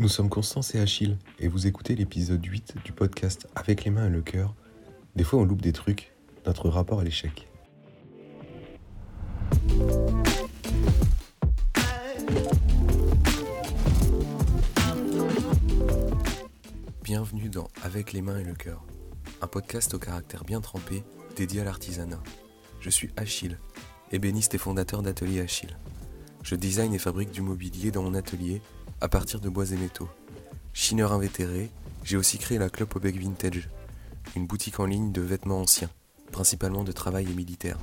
Nous sommes Constance et Achille et vous écoutez l'épisode 8 du podcast Avec les mains et le cœur. Des fois on loupe des trucs, notre rapport à l'échec. Bienvenue dans Avec les mains et le cœur, un podcast au caractère bien trempé dédié à l'artisanat. Je suis Achille, ébéniste et fondateur d'Atelier Achille. Je design et fabrique du mobilier dans mon atelier à partir de bois et métaux. Chineur invétéré, j'ai aussi créé la Club Obec Vintage, une boutique en ligne de vêtements anciens, principalement de travail et militaire.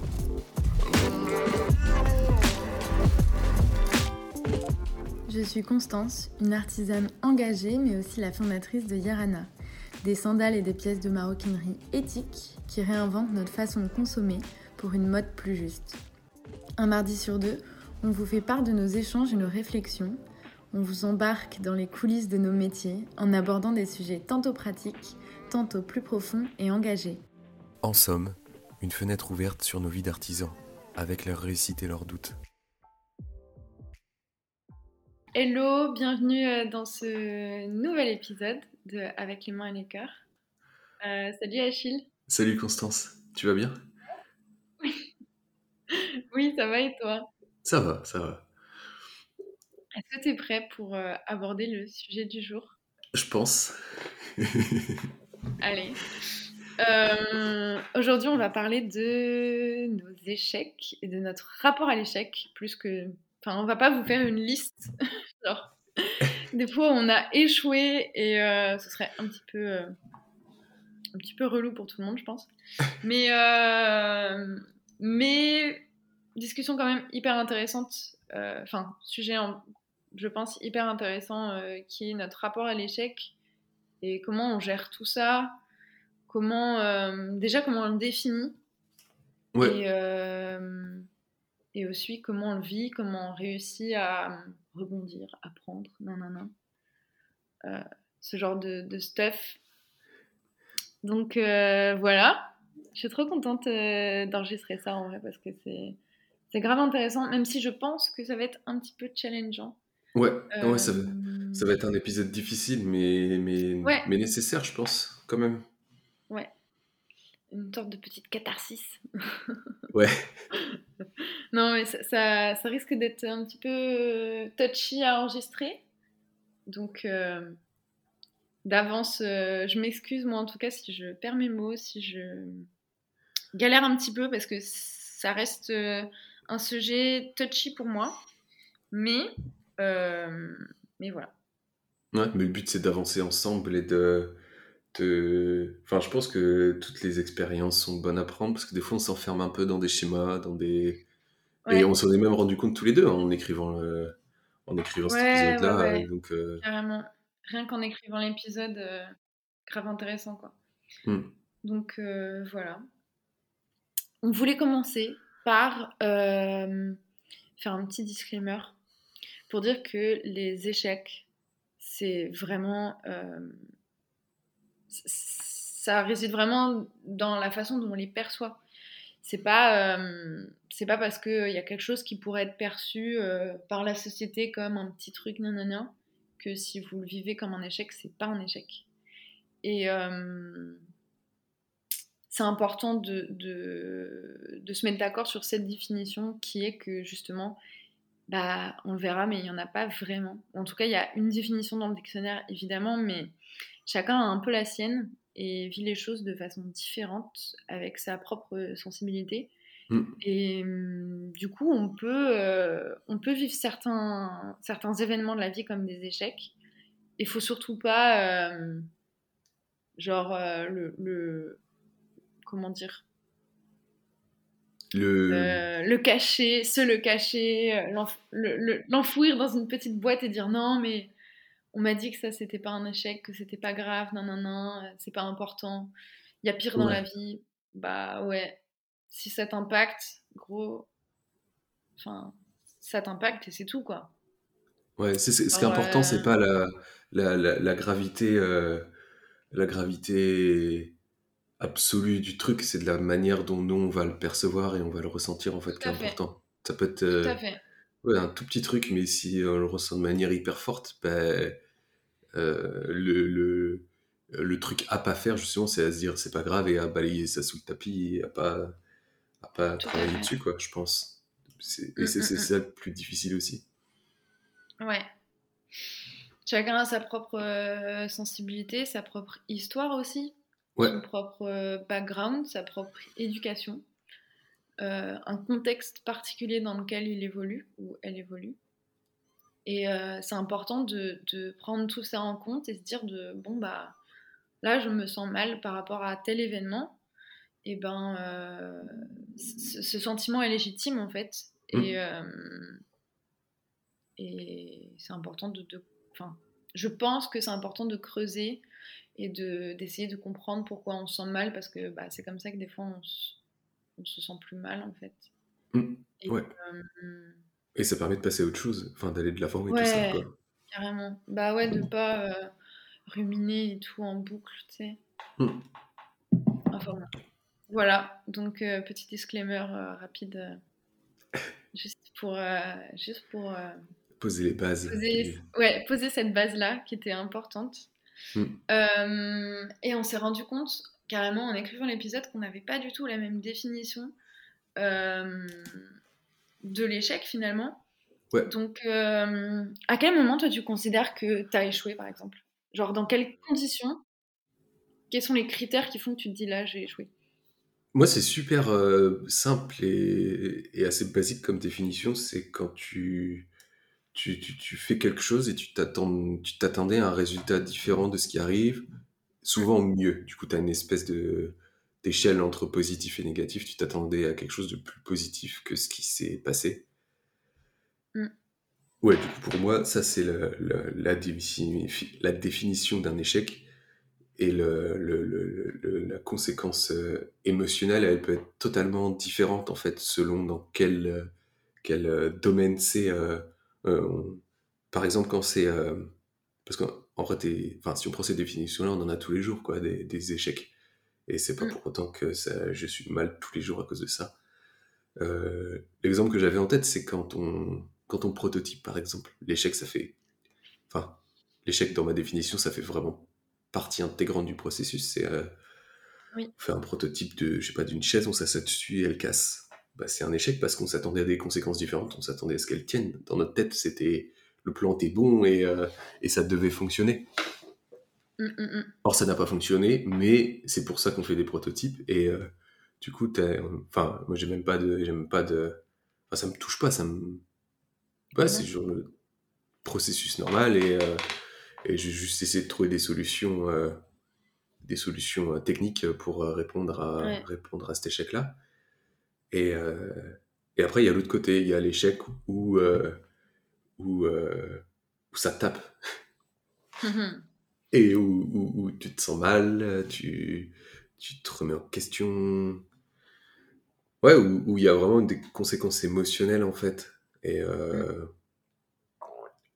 Je suis Constance, une artisane engagée mais aussi la fondatrice de Yarana, des sandales et des pièces de maroquinerie éthiques qui réinventent notre façon de consommer pour une mode plus juste. Un mardi sur deux, on vous fait part de nos échanges et nos réflexions on vous embarque dans les coulisses de nos métiers en abordant des sujets tantôt pratiques, tantôt plus profonds et engagés. En somme, une fenêtre ouverte sur nos vies d'artisans, avec leurs réussites et leurs doutes. Hello, bienvenue euh, dans ce nouvel épisode de Avec les mains et les cœurs. Euh, salut Achille. Salut Constance, tu vas bien? Oui, ça va et toi? Ça va, ça va. Est-ce que tu es prêt pour euh, aborder le sujet du jour? Je pense. Allez. Euh, aujourd'hui, on va parler de nos échecs et de notre rapport à l'échec, plus que. Enfin, on va pas vous faire une liste. Genre, des fois, on a échoué et euh, ce serait un petit peu, un petit peu relou pour tout le monde, je pense. Mais, mais discussion quand même hyper intéressante. Enfin, sujet en, je pense, hyper intéressant, euh, qui est notre rapport à l'échec et comment on gère tout ça, comment, euh, déjà comment on le définit, et, euh, et, aussi comment on le vit, comment on réussit à rebondir, apprendre, non ce genre de, de, stuff. Donc voilà, je suis trop contente d'enregistrer ça en vrai parce que c'est c'est grave intéressant, même si je pense que ça va être un petit peu challengeant. Ouais, ouais ça, va, ça va être un épisode difficile, mais, mais, mais nécessaire, je pense, quand même. Ouais. Une sorte de petite catharsis. ouais. non, mais ça, ça, risque d'être un petit peu euh, touchy à enregistrer. Donc, euh, d'avance, euh, je m'excuse, moi, en tout cas, si je perds mes mots, si je galère un petit peu, parce que ça reste un sujet touchy pour moi. Mais euh, mais voilà. Ouais, mais le but c'est d'avancer ensemble et de, de, Enfin, je pense que toutes les expériences sont bonnes à prendre parce que des fois on s'enferme un peu dans des schémas, dans des. Et on s'en est même rendu compte tous les deux hein, en écrivant, le... en écrivant cet épisode-là. donc, euh, Carrément. Rien qu'en écrivant l'épisode, euh, grave intéressant quoi. Hmm. Donc voilà. On voulait commencer par faire un petit disclaimer pour dire que les échecs, c'est vraiment... Euh, ça réside vraiment dans la façon dont on les perçoit. C'est pas, euh, pas parce qu'il y a quelque chose qui pourrait être perçu euh, par la société comme un petit truc nanana que si vous le vivez comme un échec, c'est pas un échec. Et c'est important de, se mettre d'accord sur cette définition qui est que justement, bah, on le verra, mais il n'y en a pas vraiment. En tout cas, il y a une définition dans le dictionnaire, évidemment, mais chacun a un peu la sienne et vit les choses de façon différente, avec sa propre sensibilité. Mm. Et hum, du coup, on peut, euh, on peut vivre certains, certains événements de la vie comme des échecs. Il faut surtout pas, euh, genre, euh, le, le, Comment dire le... Euh, le cacher, se le cacher, euh, l'enfouir dans une petite boîte et dire non, mais on m'a dit que ça c'était pas un échec, que c'était pas grave, non, non, non, euh, c'est pas important, il y a pire dans la vie. Bah ouais, si ça t'impacte, gros, enfin, ça t'impacte et c'est tout quoi. Ouais, c'est, ce qui est important, c'est pas la, la, la, gravité, la gravité absolu du truc, c'est de la manière dont nous on va le percevoir et on va le ressentir en fait qui est important. Ça peut être euh, un tout petit truc, mais si on le ressent de manière hyper forte, ben, Euh, le, le, le, truc à pas faire, justement, c'est à se dire c'est pas grave et à balayer ça sous le tapis et à pas, à pas travailler dessus, quoi, je pense. Et mm, c'est mm, mm. ça le plus difficile aussi. Ouais. Chacun a sa propre euh, sensibilité, sa propre histoire aussi, son propre euh, background, sa propre éducation, euh, un contexte particulier dans lequel il évolue ou elle évolue. Et c'est important de, de, prendre tout ça en compte et se dire de bon bah là je me sens mal par rapport à tel événement. Et ben ce, sentiment est légitime en fait. Et, mmh. et c'est important de, de je pense que c'est important de creuser et d'essayer de, comprendre pourquoi on se sent mal, parce que bah, c'est comme ça que des fois on, se sent plus mal en fait. Mmh. Et, ouais. Euh, et ça permet de passer à autre chose, enfin d'aller de l'avant et tout ça. Quoi. Carrément. Bah ouais, de mmh. pas euh, ruminer et tout en boucle, tu sais. Mmh. Enfin Voilà, donc euh, petit disclaimer rapide, juste pour, juste pour Poser les bases. Poser, ouais, poser cette base-là qui était importante. Hmm. Euh, et on s'est rendu compte, carrément en écrivant l'épisode, qu'on n'avait pas du tout la même définition euh, de l'échec finalement. Ouais. Donc, euh, à quel moment toi tu considères que tu as échoué par exemple? Genre, dans quelles conditions? Quels sont les critères qui font que tu te dis là j'ai échoué? Moi, c'est super simple et, et, assez basique comme définition. C'est quand tu, tu, tu, fais quelque chose et tu t'attendais à un résultat différent de ce qui arrive, souvent mieux. Du coup, tu as une espèce de d'échelle entre positif et négatif. Tu t'attendais à quelque chose de plus positif que ce qui s'est passé. Mm. Ouais, du coup, pour moi, ça, c'est la, la, définition d'un échec. Et le, la conséquence euh, émotionnelle, elle peut être totalement différente, en fait, selon dans quel, quel euh, domaine c'est. Euh, euh, par exemple, quand c'est. Euh, parce qu'en vrai, enfin, si on prend ces définitions-là, on en a tous les jours, quoi, des, échecs. Et c'est pas mm. pour autant que ça, je suis mal tous les jours à cause de ça. Euh, l'exemple que j'avais en tête, c'est quand on, quand on prototype, par exemple. L'échec, ça fait. Enfin, l'échec, dans ma définition, ça fait vraiment partie intégrante du processus. C'est. on fait un prototype de, je sais pas, d'une chaise, on s'assied dessus et elle casse. Bah, c'est un échec parce qu'on s'attendait à des conséquences différentes, on s'attendait à ce qu'elles tiennent. Dans notre tête, c'était le plan était bon et, euh, et ça devait fonctionner. Mm, mm, mm. Or, ça n'a pas fonctionné, mais c'est pour ça qu'on fait des prototypes. Et euh, du coup, enfin, moi, j'ai même pas de, j'aime pas de, enfin, ça me touche pas, ça me, ouais, c'est genre le processus normal et, euh, et j'ai juste essayé de trouver des solutions, des solutions techniques pour répondre à, répondre à cet échec-là. Et, euh, et après, il y a l'autre côté, il y a l'échec où, euh, où, euh, où, ça tape. et où, où, tu te sens mal, tu, tu te remets en question. Ouais, où, il y a vraiment des conséquences émotionnelles en fait. Et,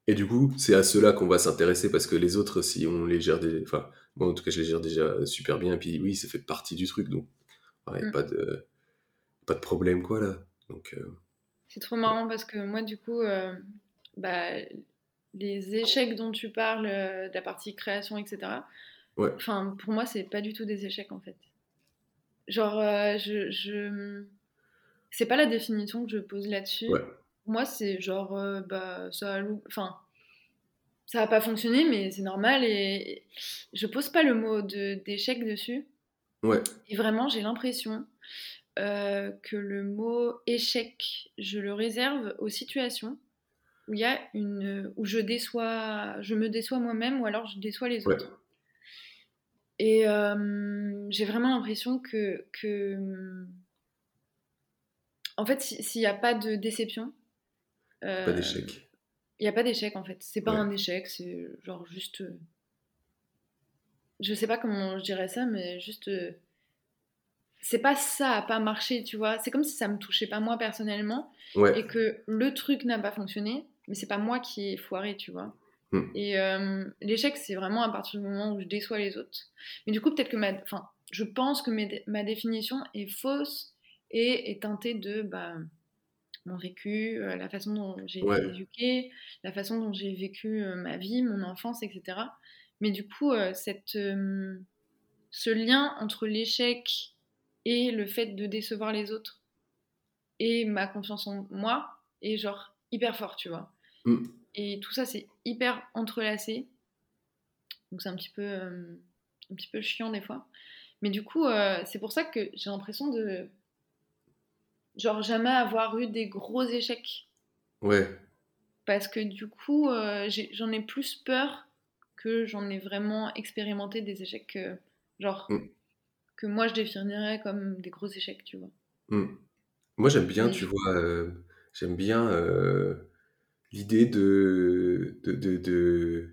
et du coup, c'est à cela qu'on va s'intéresser parce que les autres, si on les gère des. Enfin, moi en tout cas, je les gère déjà super bien. Et puis oui, ça fait partie du truc. Donc, ouais, mm. pas de pas de problème, quoi, là. Donc, euh, C'est trop marrant parce que moi, du coup, euh, bah, les échecs dont tu parles, euh, de la partie création, etc., ouais. pour moi, c'est pas du tout des échecs, en fait. Genre, je, je... c'est pas la définition que je pose là-dessus. Moi, c'est genre, bah, ça a enfin, ça n'a pas fonctionné, mais c'est normal et je pose pas le mot d'échec dessus. Ouais. Et vraiment, j'ai l'impression euh, que le mot échec, je le réserve aux situations où il y a une où je déçois, je me déçois moi-même ou alors je déçois les autres. Et euh, j'ai vraiment l'impression que, que en fait, s'il n'y a pas de déception, euh, pas d'échec. Il n'y a pas d'échec en fait. C'est pas un échec, c'est genre juste. Je sais pas comment je dirais ça, mais juste c'est pas ça a pas marché, tu vois. C'est comme si ça me touchait pas moi personnellement et que le truc n'a pas fonctionné, mais c'est pas moi qui ai foiré, tu vois. Hmm. Et euh, l'échec, c'est vraiment à partir du moment où je déçois les autres. Mais du coup, peut-être que ma, enfin, je pense que ma définition est fausse et est teintée de, bah, mon vécu, la façon dont j'ai été éduquée, la façon dont j'ai vécu ma vie, mon enfance, etc. Mais du coup, cette, ce lien entre l'échec et le fait de décevoir les autres et ma confiance en moi est genre hyper fort, tu vois. Mm. Et tout ça, c'est hyper entrelacé. Donc c'est un petit peu, un petit peu chiant des fois. Mais du coup, c'est pour ça que j'ai l'impression de genre jamais avoir eu des gros échecs. Ouais. Parce que du coup, euh, j'en ai, plus peur que j'en ai vraiment expérimenté des échecs genre, mm. Que moi je définirais comme des gros échecs, tu vois. Mm. Moi j'aime bien, tu vois, euh, j'aime bien euh, l'idée de, de, de,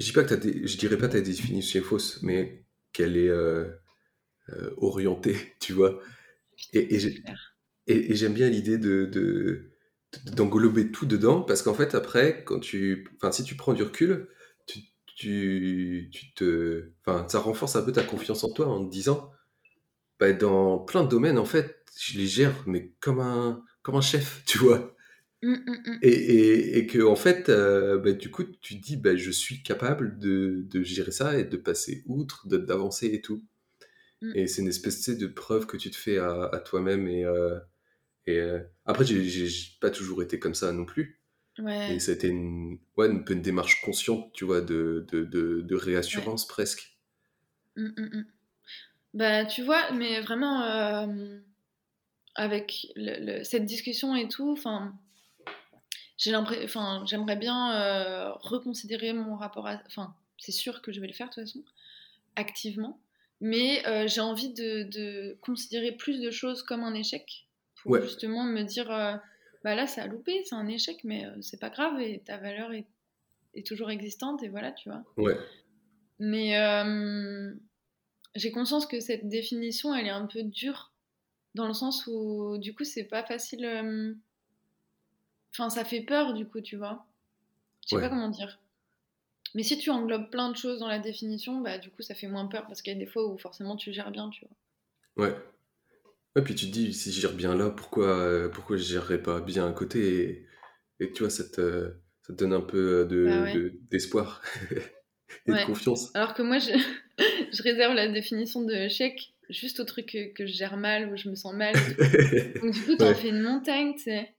Je, dis pas que je dirais pas que ta définition est fausse, mais qu'elle est orientée, tu vois. Et, et, j'aime bien l'idée de, d'englober tout dedans, parce qu'en fait, après, quand tu, enfin, si tu prends du recul, tu, tu, te, enfin, ça renforce un peu ta confiance en toi en te disant, bah, dans plein de domaines, en fait, je les gère, mais comme un, comme un chef, tu vois. Mmh, mmh, mmh. Et, et, que, en fait, euh, bah, du coup, tu te dis, bah, je suis capable de, de gérer ça et de passer outre, d'avancer et tout. Et c'est une espèce de preuve que tu te fais à, toi-même. Et, euh, et euh, après, j'ai pas toujours été comme ça non plus. Ouais. Et été une, ouais, un peu une démarche consciente, tu vois, de, de, de, réassurance presque. Mm, mm, bah, tu vois, mais vraiment, euh, avec cette discussion et tout, enfin, j'aimerais bien reconsidérer mon rapport à, enfin, c'est sûr que je vais le faire de toute façon, activement. Mais euh, j'ai envie de, considérer plus de choses comme un échec pour justement me dire euh, bah là, ça a loupé, c'est un échec, mais euh, c'est pas grave et ta valeur est, est, toujours existante et voilà, tu vois. Ouais. Mais j'ai conscience que cette définition, elle est un peu dure dans le sens où du coup, c'est pas facile. Enfin, ça fait peur du coup, tu vois. Je sais pas comment dire. Mais si tu englobes plein de choses dans la définition, bah, du coup, ça fait moins peur parce qu'il y a des fois où forcément tu gères bien, tu vois. Ouais. Et puis tu te dis, si je gère bien là, pourquoi, euh, pourquoi je gérerais pas bien à côté et, tu vois, ça te, ça donne un peu bah d'espoir et de confiance. Alors que moi, je, je, réserve la définition de chèque juste au truc que, je gère mal, ou je me sens mal. Donc du coup, tu en fais une montagne, tu sais.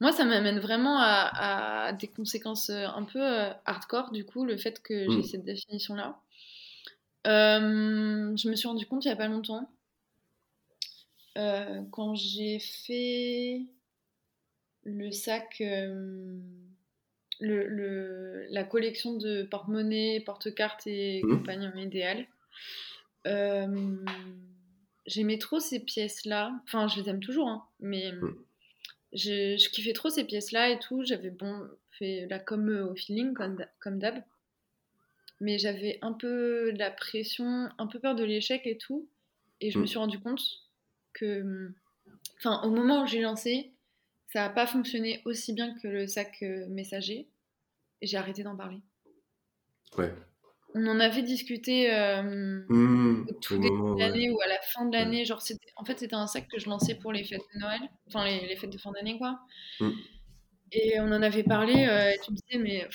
Moi, ça m'amène vraiment à, des conséquences euh, un peu euh, hardcore, du coup, le fait que j'ai mm. cette définition-là. Euh, je me suis rendu compte il n'y a pas longtemps, quand j'ai fait le sac, le, la collection de porte-monnaie, porte-cartes et mmh. compagnon idéal. J'aimais trop ces pièces-là. Enfin, je les aime toujours, hein, mais mmh je, je, kiffais trop ces pièces-là et tout. J'avais bon, fait la com au feeling, comme, comme d'hab. Mais j'avais un peu de la pression, un peu peur de l'échec et tout. Et je me mm. suis rendu compte que, enfin, au moment où j'ai lancé, ça n'a pas fonctionné aussi bien que le sac euh, messager. Et j'ai arrêté d'en parler. Ouais on en avait discuté euh, mmh, au tout début de l'année ou à la fin de l'année. Genre, en fait, c'était un sac que je lançais pour les fêtes de Noël, enfin les, fêtes de fin d'année, quoi. Mmh. Et on en avait parlé. Euh, et tu me disais, mais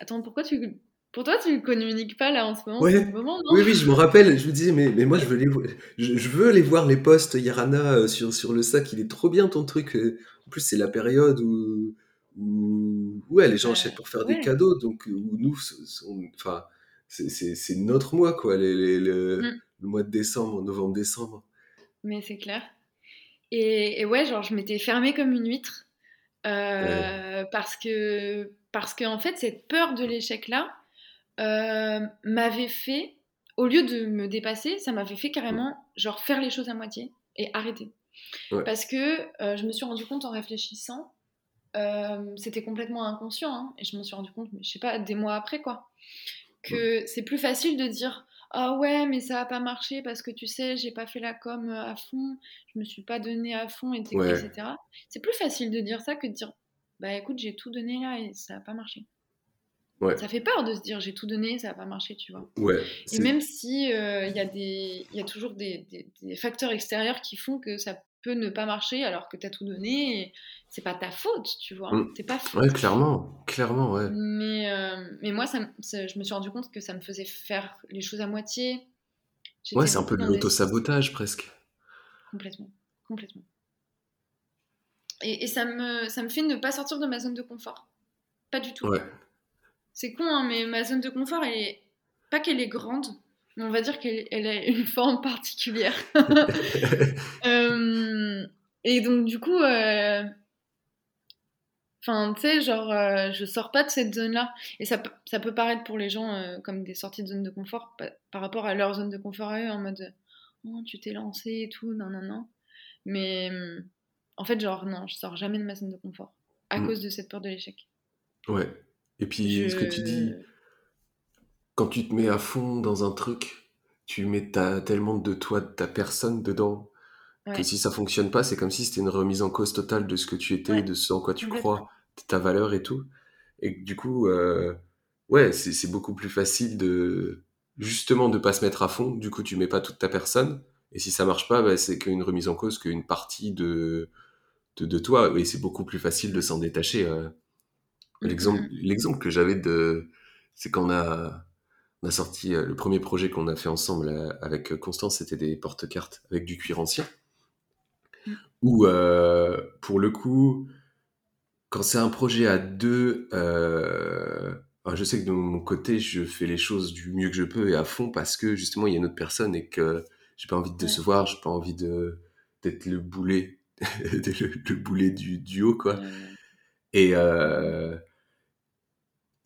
attends, pourquoi tu, pour toi, tu ne communiques pas là en ce moment, Oui, oui, je me rappelle. Je me disais, mais, mais moi, je veux, les, je, je veux aller voir les posts Yarana euh, sur, sur le sac. Il est trop bien ton truc. En plus, c'est la période où, où ouais, les gens achètent pour faire des cadeaux. Donc, où nous, enfin c'est notre mois, quoi, mm. le mois de décembre, novembre-décembre. Mais c'est clair. Et, ouais, genre, je m'étais fermée comme une huître. Euh, parce que, parce que, en fait, cette peur de l'échec-là euh, m'avait fait, au lieu de me dépasser, ça m'avait fait carrément, genre, faire les choses à moitié et arrêter. Parce que euh, je me suis rendu compte en réfléchissant, c'était complètement inconscient, hein, et je me suis rendu compte, mais je sais pas, des mois après, quoi que c'est plus facile de dire ah ouais mais ça a pas marché parce que tu sais j'ai pas fait la com euh, à fond je me suis pas donné à fond etc c'est plus facile de dire ça que de dire bah écoute j'ai tout donné là et ça a pas marché ouais. ça fait peur de se dire j'ai tout donné ça a pas marché tu vois ouais, et même si euh, il y a des il y a toujours des, des, facteurs extérieurs qui font que ça peut ne pas marcher alors que tu as tout donné. C'est pas ta faute, tu vois. Mm. T'es pas Ouais, clairement, clairement, ouais. Mais, euh, mais moi, ça, je me suis rendu compte que ça me faisait faire les choses à moitié. Ouais, c'est un peu de l'auto-sabotage presque. Complètement, complètement. Et, et, ça, me, ça me fait ne pas sortir de ma zone de confort. Pas du tout. Ouais. C'est con, hein, mais ma zone de confort, elle est... pas qu'elle est grande, mais on va dire qu'elle elle a une forme particulière. euh, et donc, du coup, euh, Enfin, tu sais, genre, euh, je sors pas de cette zone-là. Et ça, ça peut paraître pour les gens comme des sorties de zone de confort par, rapport à leur zone de confort à eux, en mode Oh, tu t'es lancé et tout, non, non, non. Mais en fait, genre, non, je sors jamais de ma zone de confort à mm. cause de cette peur de l'échec. Ouais. Et puis, ce que tu dis, quand tu te mets à fond dans un truc, tu mets tellement de toi, de ta personne dedans, que si ça fonctionne pas, c'est comme si c'était une remise en cause totale de ce que tu étais, de ce en quoi tu crois, de ta valeur et tout. Et du coup, euh, ouais, c'est beaucoup plus facile de justement de pas se mettre à fond. Du coup, tu mets pas toute ta personne. Et si ça marche pas, bah, c'est qu'une remise en cause, qu'une partie de, de, toi. Et c'est beaucoup plus facile de s'en détacher. Euh. Mmh, l'exemple, mmh. l'exemple que j'avais de, c'est quand on a, on a sorti euh, le premier projet qu'on a fait ensemble avec Constance, c'était des porte-cartes avec du cuir ancien. Ou euh, pour le coup, quand c'est un projet à deux, euh, je sais que de mon côté, je fais les choses du mieux que je peux et à fond parce que justement, il y a une autre personne et que j'ai pas envie de décevoir, j'ai pas envie de d'être le boulet, le, boulet du duo, quoi. Et, euh,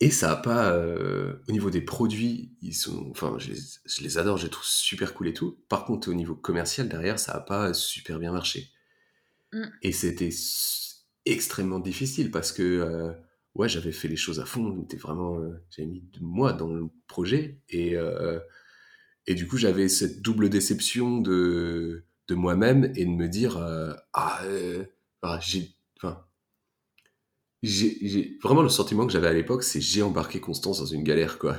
et ça a pas, euh, au niveau des produits, ils sont, enfin, je les, je les adore, je les trouve super cool et tout. Par contre, au niveau commercial, derrière, ça a pas super bien marché. Mm. Et c'était extrêmement difficile parce que euh, ouais, j'avais fait les choses à fond, j'étais vraiment, euh, j'avais mis de moi dans le projet et et du coup j'avais cette double déception de de moi-même et de me dire ah j'ai enfin j'ai vraiment le sentiment que j'avais à l'époque, c'est j'ai embarqué Constance dans une galère quoi.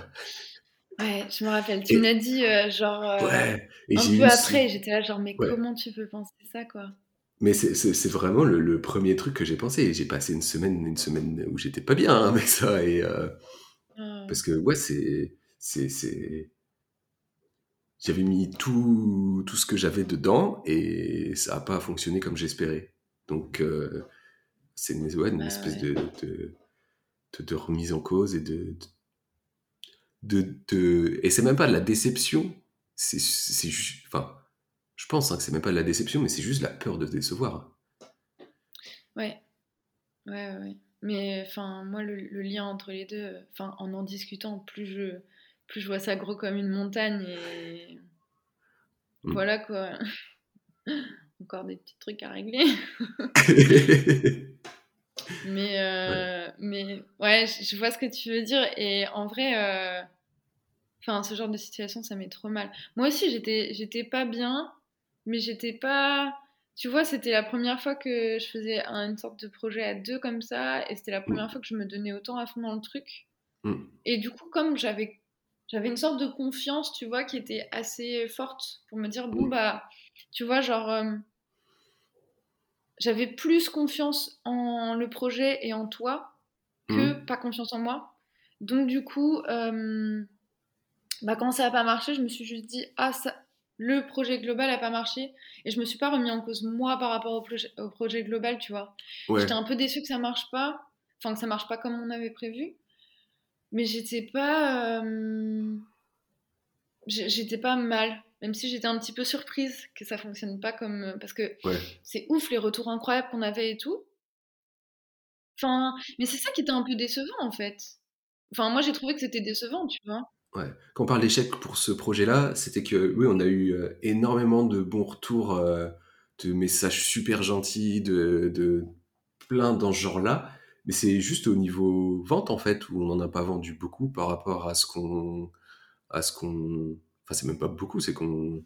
Ouais, je me rappelle. Tu m'as dit genre ouais, et un peu après, j'étais là genre mais comment tu peux penser ça quoi? Mais c'est vraiment le, premier truc que j'ai pensé. J'ai passé une semaine, une semaine où j'étais pas bien avec ça. Et, euh, ah. Parce que, ouais, c'est. J'avais mis tout, tout ce que j'avais dedans et ça n'a pas fonctionné comme j'espérais. Donc, euh, c'est une, ouais, une bah espèce De, de, de, remise en cause et de. de, de et c'est même pas de la déception. C'est juste. Enfin je pense hein, que c'est même pas de la déception, mais c'est juste la peur de décevoir. Ouais. Ouais, ouais. Mais enfin, moi, le, lien entre les deux, enfin, en en discutant, plus je, plus je vois ça gros comme une montagne et. Mm. Voilà quoi. Encore des petits trucs à régler. mais, euh, ouais. mais ouais, je vois ce que tu veux dire. Et en vrai, euh, enfin, ce genre de situation, ça met trop mal. Moi aussi, j'étais, j'étais pas bien mais j'étais pas. Tu vois, c'était la première fois que je faisais une sorte de projet à deux comme ça, et c'était la première mm. fois que je me donnais autant à fond dans le truc. Mm. Et du coup, comme j'avais j'avais une sorte de confiance, tu vois, qui était assez forte pour me dire, bon, mm. bah, tu vois, genre, euh, j'avais plus confiance en le projet et en toi que pas confiance en moi. Donc, du coup, euh, bah, quand ça n'a pas marché, je me suis juste dit, ah, ça, le projet global n'a pas marché. Et je me suis pas remis en cause moi par rapport au, projet, au projet global, tu vois. J'étais un peu déçue que ça marche pas, enfin que ça marche pas comme on avait prévu, mais j'étais pas, euh, j'étais pas mal, même si j'étais un petit peu surprise que ça fonctionne pas comme parce que c'est ouf les retours incroyables qu'on avait et tout. Enfin, mais c'est ça qui était un peu décevant en fait. Enfin, moi j'ai trouvé que c'était décevant, tu vois. Quand on parle d'échec pour ce projet-là, c'était que oui, on a eu euh, énormément de bons retours, euh, de messages super gentils, de, de plein dans ce genre-là. Mais c'est juste au niveau vente en fait où on n'en a pas vendu beaucoup par rapport à ce qu'on, à ce qu'on, enfin c'est même pas beaucoup, c'est qu'on,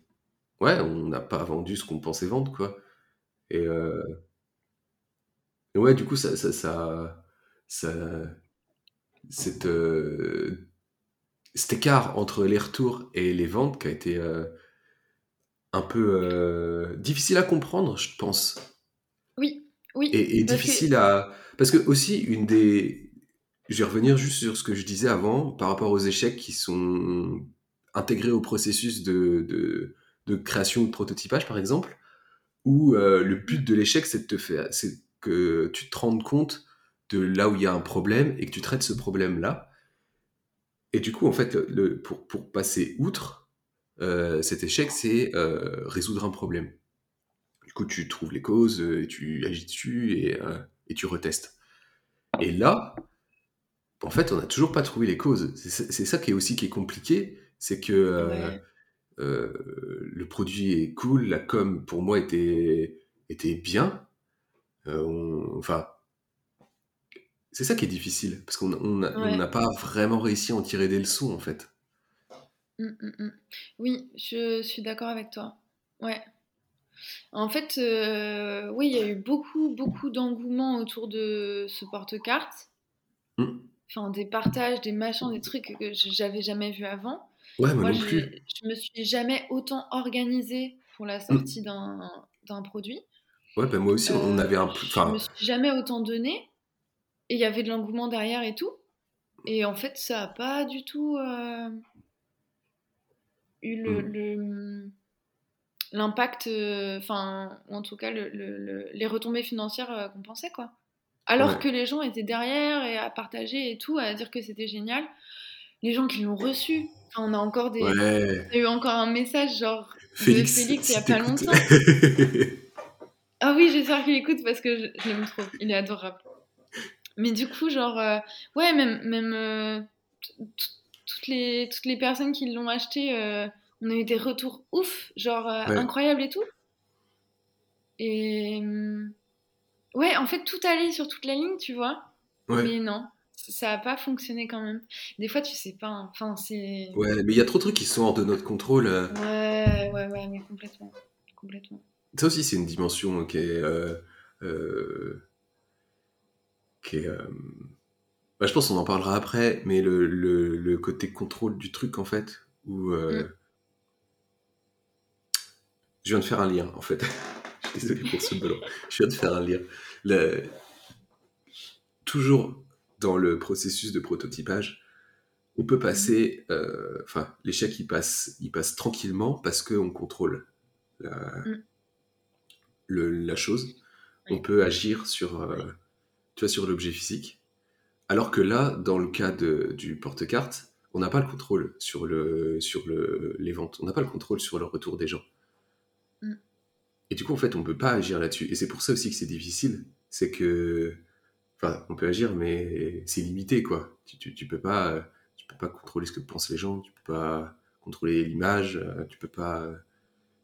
ouais, on n'a pas vendu ce qu'on pensait vendre quoi. Et, euh, ouais, du coup ça, ça, ça, ça cette cet écart entre les retours et les ventes qui a été, euh, un peu difficile à comprendre, je pense. Oui, oui. Et, difficile à. Parce que, aussi, une des. Je vais revenir juste sur ce que je disais avant par rapport aux échecs qui sont intégrés au processus de, de, création de prototypage, par exemple, où le but de l'échec, c'est de te faire. C'est que tu te rendes compte de là où il y a un problème et que tu traites ce problème-là. Et du coup, en fait, pour, pour, passer outre euh, cet échec, c'est euh, résoudre un problème. Du coup, tu trouves les causes, et tu agis dessus et, euh, et tu retestes. Et là, en fait, on n'a toujours pas trouvé les causes. C'est ça qui est aussi qui est compliqué, c'est que le produit est cool, la com pour moi était, était bien. enfin, c'est ça qui est difficile, parce qu'on n'a pas vraiment réussi à en tirer des leçons, en fait. Mmh, mmh, mmh. Oui, je suis d'accord avec toi. Ouais. En fait, euh, oui, il y a eu beaucoup, beaucoup d'engouement autour de ce porte-carte. Enfin, des partages, des machins, des trucs que j'avais jamais vu avant. Ouais, moi, non plus. Je me suis jamais autant organisée pour la sortie d'un produit. Ouais, ben moi aussi, on avait un. Euh, je me suis jamais autant donné. Et il y avait de l'engouement derrière et tout. Et en fait, ça n'a pas du tout euh, eu le, mm. l'impact, euh, enfin, ou en tout cas, le, les retombées financières euh, qu'on pensait, quoi. Alors que les gens étaient derrière et à partager et tout, à dire que c'était génial. Les gens qui l'ont reçu, on a encore des. Y a eu encore un message genre Félix, de Félix il n'y a pas longtemps. ah oui, j'espère qu'il écoute parce que je l'aime trop. Il est adorable. Mais du coup, genre, euh, ouais, même, même euh, toutes, les, toutes les personnes qui l'ont acheté, euh, on a eu des retours ouf, genre incroyables et tout. Et ouais, en fait, tout allait sur toute la ligne, tu vois. Mais non, ça n'a pas fonctionné quand même. Des fois, tu sais pas. Hein. Enfin, c'est. Ouais, mais il y a trop de trucs qui sont hors de notre contrôle. Ouais, ouais, ouais, mais complètement. complètement. Ça aussi, c'est une dimension qui est euh, bah, je pense qu'on en parlera après, mais le, le, côté contrôle du truc, en fait, où... Euh, mm. Je viens de faire un lien, en fait. je suis désolé pour ce blanc. Je viens de faire un lien. Le... Toujours dans le processus de prototypage, on peut passer... Euh, enfin, l'échec, il passe, il passe tranquillement parce qu'on contrôle la, mm. le, la chose. On peut agir sur sur l'objet physique. Alors que là, dans le cas de, du porte-carte, on n'a pas le contrôle sur, le, sur le, les ventes, on n'a pas le contrôle sur le retour des gens. Mm. Et du coup, en fait, on peut pas agir là-dessus. Et c'est pour ça aussi que c'est difficile. C'est que, enfin, on peut agir, mais c'est limité, quoi. Tu, tu, peux pas, tu peux pas contrôler ce que pensent les gens, tu peux pas contrôler l'image, tu peux pas,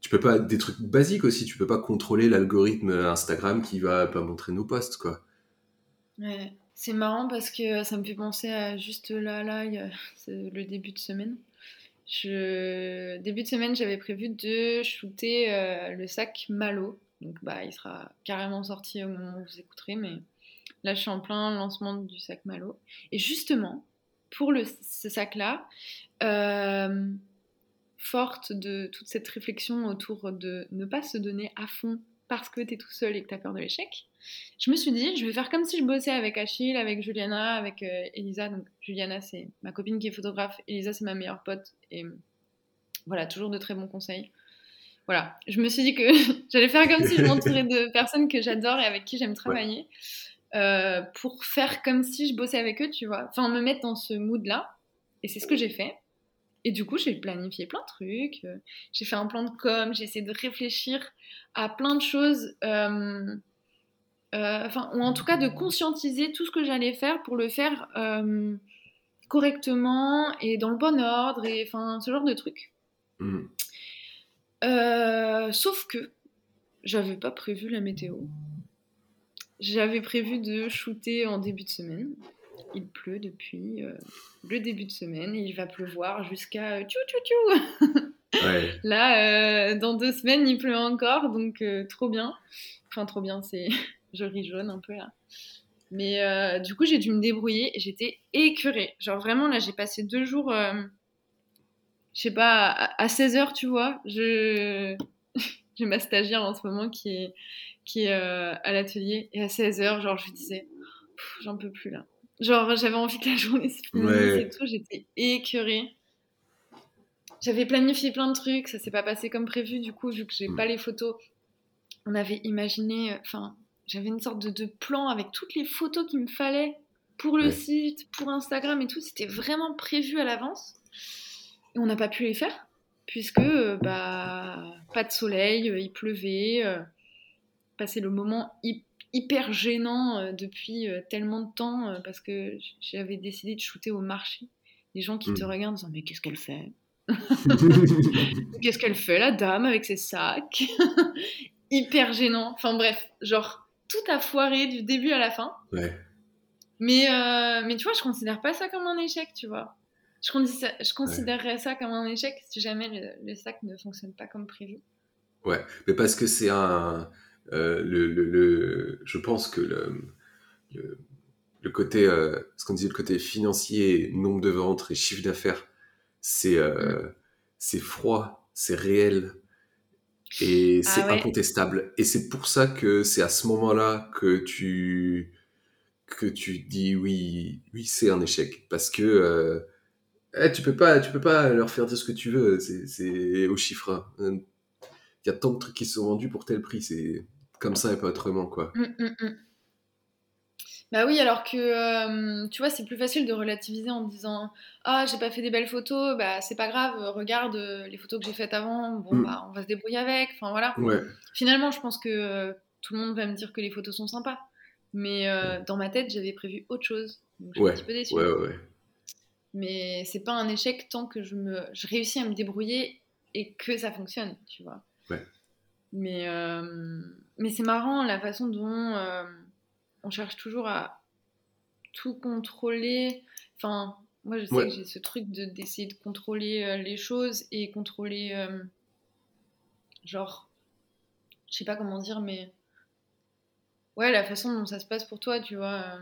tu peux pas des trucs basiques aussi. Tu peux pas contrôler l'algorithme Instagram qui va pas montrer nos posts, quoi. Ouais. C'est marrant parce que ça me fait penser à juste là, là, le début de semaine. Je... Début de semaine, j'avais prévu de shooter euh, le sac Malo. Donc, bah, il sera carrément sorti au moment où vous écouterez, mais là, je suis en plein lancement du sac Malo. Et justement, pour ce sac-là, euh, forte de toute cette réflexion autour de ne pas se donner à fond parce que tu es tout seul et que tu as peur de l'échec, je me suis dit, je vais faire comme si je bossais avec Achille, avec Juliana, avec euh, Elisa. Donc, Juliana, c'est ma copine qui est photographe. Elisa, c'est ma meilleure pote. Et voilà, toujours de très bons conseils. Voilà, je me suis dit que j'allais faire comme si je m'entourais de personnes que j'adore et avec qui j'aime travailler. Euh, pour faire comme si je bossais avec eux, tu vois. Enfin, me mettre dans ce mood-là. Et c'est ce que j'ai fait. Et du coup, j'ai planifié plein de trucs. Euh, j'ai fait un plan de com. J'ai essayé de réfléchir à plein de choses. Euh, euh, enfin, ou en tout cas de conscientiser tout ce que j'allais faire pour le faire euh, correctement et dans le bon ordre, et enfin, ce genre de trucs. Mm. Euh, sauf que j'avais pas prévu la météo. J'avais prévu de shooter en début de semaine. Il pleut depuis le début de semaine et il va pleuvoir jusqu'à tchou tchou tchou. Là, dans deux semaines, il pleut encore, donc trop bien. Enfin, trop bien, c'est je ris jaune un peu là. Mais euh, du coup, j'ai dû me débrouiller et j'étais écœurée. Genre vraiment, là, j'ai passé deux jours, euh, je sais pas, à, 16h, tu vois. Je... j'ai ma stagiaire en ce moment qui est, qui est euh, à l'atelier et à 16h, genre je lui disais, j'en peux plus là. Genre j'avais envie que la journée se finisse et tout, j'étais écœurée. J'avais planifié plein de trucs, ça s'est pas passé comme prévu du coup, vu que j'ai mm. pas les photos. On avait imaginé, enfin, j'avais une sorte de, plan avec toutes les photos qu'il me fallait pour le site, pour Instagram et tout. C'était vraiment prévu à l'avance. Et on n'a pas pu les faire puisque euh, bah, pas de soleil, euh, il pleuvait, euh, passé le moment hyper gênant depuis tellement de temps parce que j'avais décidé de shooter au marché. Les gens qui te hmm. regardent en disant mais qu'est-ce qu'elle fait? Qu'est-ce qu'elle fait la dame avec ses sacs? Hyper gênant. Enfin bref, genre tout a foiré du début à la fin. Ouais. Mais, mais tu vois, je considère pas ça comme un échec, tu vois. Je, considérerais ça comme un échec si jamais le, sac ne fonctionne pas comme prévu. Ouais, mais parce que c'est un. Euh, le, le, je pense que le, le, côté. Euh, ce qu'on disait, le côté financier, nombre de ventes et chiffre d'affaires, c'est euh, c'est froid, c'est réel et ah c'est incontestable. Et c'est pour ça que c'est à ce moment-là que tu que tu dis oui, oui, c'est un échec. Parce que eh, tu peux pas, tu peux pas leur faire dire ce que tu veux. C'est au chiffre. Il y a tant de trucs qui sont vendus pour tel prix. C'est comme ça et pas autrement, quoi. Mmh, mmh, mmh. Bah oui, alors que euh, tu vois, c'est plus facile de relativiser en disant Ah, j'ai pas fait des belles photos, bah c'est pas grave, regarde euh, les photos que j'ai faites avant, bon bah on va se débrouiller avec, enfin voilà. Finalement, je pense que euh, tout le monde va me dire que les photos sont sympas, mais dans ma tête, j'avais prévu autre chose. Donc je suis un petit peu déçue. Ouais, ouais, mais c'est pas un échec tant que je, me, je réussis à me débrouiller et que ça fonctionne, tu vois. Mais, euh, mais c'est marrant la façon dont euh, on cherche toujours à tout contrôler. Enfin, moi je sais que j'ai ce truc d'essayer de, contrôler euh, les choses et contrôler, genre, je sais pas comment dire, mais ouais, la façon dont ça se passe pour toi, tu vois.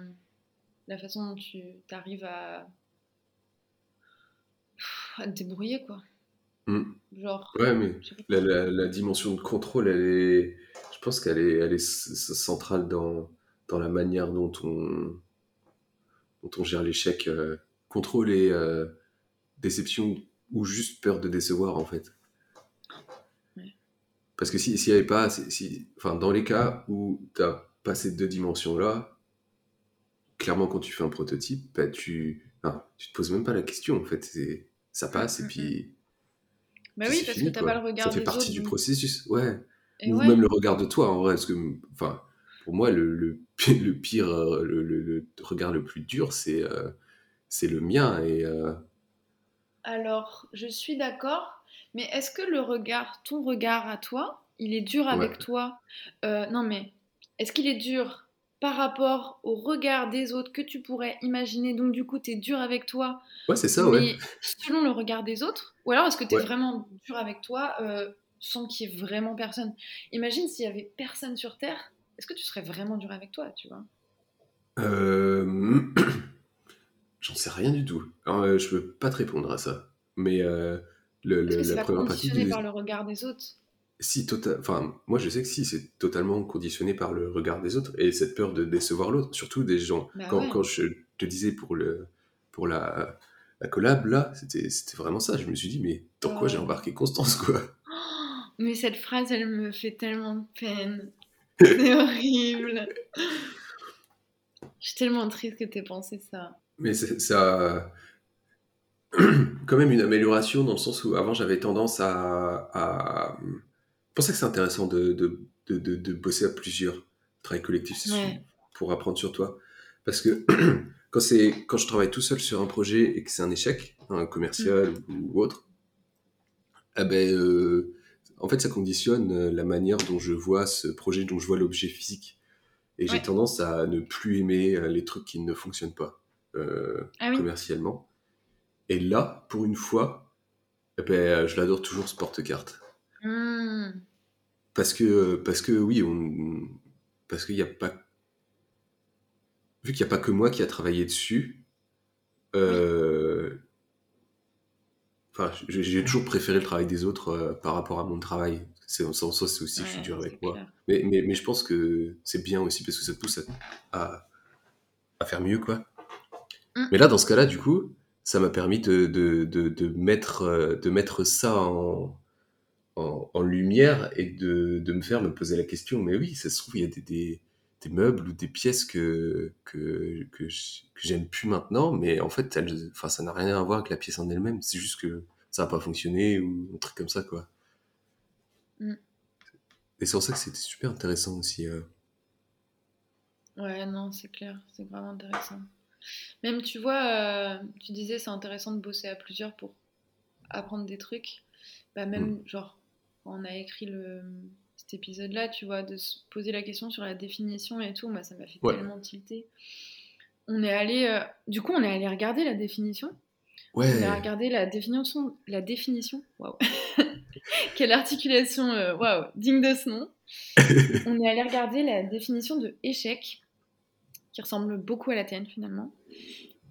la façon dont tu arrives à à te débrouiller, quoi. Hmm. Genre. Ouais, mais la, dimension de contrôle, elle est, je pense qu'elle est, elle est centrale dans, dans la manière dont on, dont on gère l'échec. Euh, contrôle et euh, déception ou juste peur de décevoir, en fait. Parce que s'il n'y avait pas, si, enfin, dans les cas où tu n'as pas ces deux dimensions-là, clairement, quand tu fais un prototype, bah, tu, enfin, tu te poses même pas la question, en fait. C'est ça passe et puis. Bah oui, parce que t'as pas le regard. Ça fait partie du processus, ouais. Ou même le regard de toi, en vrai, parce que, enfin, pour moi, le, le, le pire, euh, le, le, regard le plus dur, c'est euh, c'est le mien. Et, euh, Alors, je suis d'accord, mais est-ce que le regard, ton regard à toi, il est dur avec toi? Non, mais est-ce qu'il est dur par rapport au regard des autres que tu pourrais imaginer. Donc, du coup, tu es dur avec toi. Ouais, c'est ça, mais ouais. selon le regard des autres. Ou alors, est-ce que tu es vraiment dur avec toi euh, sans qu'il y ait vraiment personne? Imagine s'il y avait personne sur Terre. Est-ce que tu serais vraiment dur avec toi, tu vois? Euh... J'en sais rien du tout. Euh, je peux pas te répondre à ça. Mais euh, le, le, la première partie. Du... par le regard des autres si tota-, enfin, moi je sais que si, c'est totalement conditionné par le regard des autres et cette peur de décevoir l'autre, surtout des gens. Bah quand, quand, je te disais pour, le, pour la, la collab, là, c'était vraiment ça. Je me suis dit, mais dans quoi j'ai embarqué Constance, quoi? Mais cette phrase, elle me fait tellement de peine. C'est horrible. Je suis tellement triste que tu aies pensé ça. Mais ça quand même une amélioration dans le sens où avant j'avais tendance à, pour ça que c'est intéressant de, de, de, de, bosser à plusieurs. Travail collectif, c'est pour apprendre sur toi. Parce que quand, quand je travaille tout seul sur un projet et que c'est un échec, un commercial mm. ou, autre, eh ben, euh, en fait, ça conditionne euh, la manière dont je vois ce projet, dont je vois l'objet physique. Et j'ai tendance à ne plus aimer euh, les trucs qui ne fonctionnent pas ah commercialement. Et là, pour une fois, eh ben, je l'adore toujours ce porte-carte. Hmm. Parce que, parce que oui, on, parce qu'il n'y a pas. Vu qu'il n'y a pas que moi qui a travaillé dessus, euh, Enfin, j'ai toujours préféré le travail des autres euh, par rapport à mon travail. C'est en ça, c'est aussi que je suis dur avec moi. Mais, mais, mais, je pense que c'est bien aussi parce que ça te pousse à, à, faire mieux, quoi. Mm. Mais là, dans ce cas-là, du coup, ça m'a permis de, de, de, de, mettre, euh, de mettre ça en, en, en lumière et de, de me faire me poser la question. Mais oui, ça se trouve, il y a des, des, des meubles ou des pièces que, que, que j'aime plus maintenant, mais en fait, enfin, ça n'a rien à voir avec la pièce en elle-même. C'est juste que ça n'a pas fonctionné ou un truc comme ça, quoi. Mm. Et c'est pour ça que c'était super intéressant aussi. Euh. Ouais, non, c'est clair, c'est vraiment intéressant. Même, tu vois, euh, tu disais c'est intéressant de bosser à plusieurs pour apprendre des trucs. Bah, même, mm. genre, on a écrit le, cet épisode-là, tu vois, de se poser la question sur la définition et tout, moi, ça m'a fait tellement tilter. On est allé, euh, du coup, on est allé regarder la définition. Ouais. On a regardé la définition, la définition, waouh, quelle articulation, euh, waouh, digne de ce nom. on est allé regarder la définition de échec, qui ressemble beaucoup à la tienne finalement.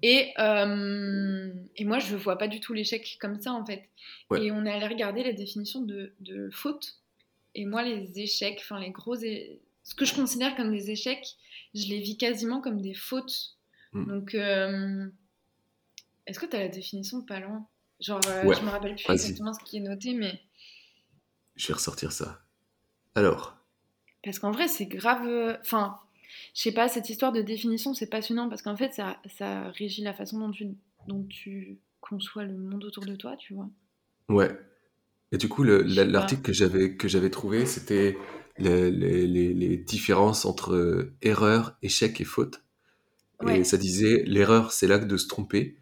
Et, euh, et moi, je ne vois pas du tout l'échec comme ça, en fait. Et on est allé regarder la définition de, de faute. Et moi, les échecs, enfin les gros, ce que je considère comme des échecs, je les vis quasiment comme des fautes. Hmm. Donc, euh, est-ce que tu as la définition pas loin Genre, euh, je me rappelle plus exactement ce qui est noté, mais. Je vais ressortir ça. Alors. Parce qu'en vrai, c'est grave. Euh, enfin, je sais pas, cette histoire de définition, c'est passionnant parce qu'en fait, ça, ça régit la façon dont tu, dont tu conçois le monde autour de toi, tu vois. Ouais. Et du coup, l'article que j'avais que j'avais trouvé, c'était les, les, les, différences entre euh, erreur, échec et faute. Et ça disait l'erreur, c'est l'acte de se tromper.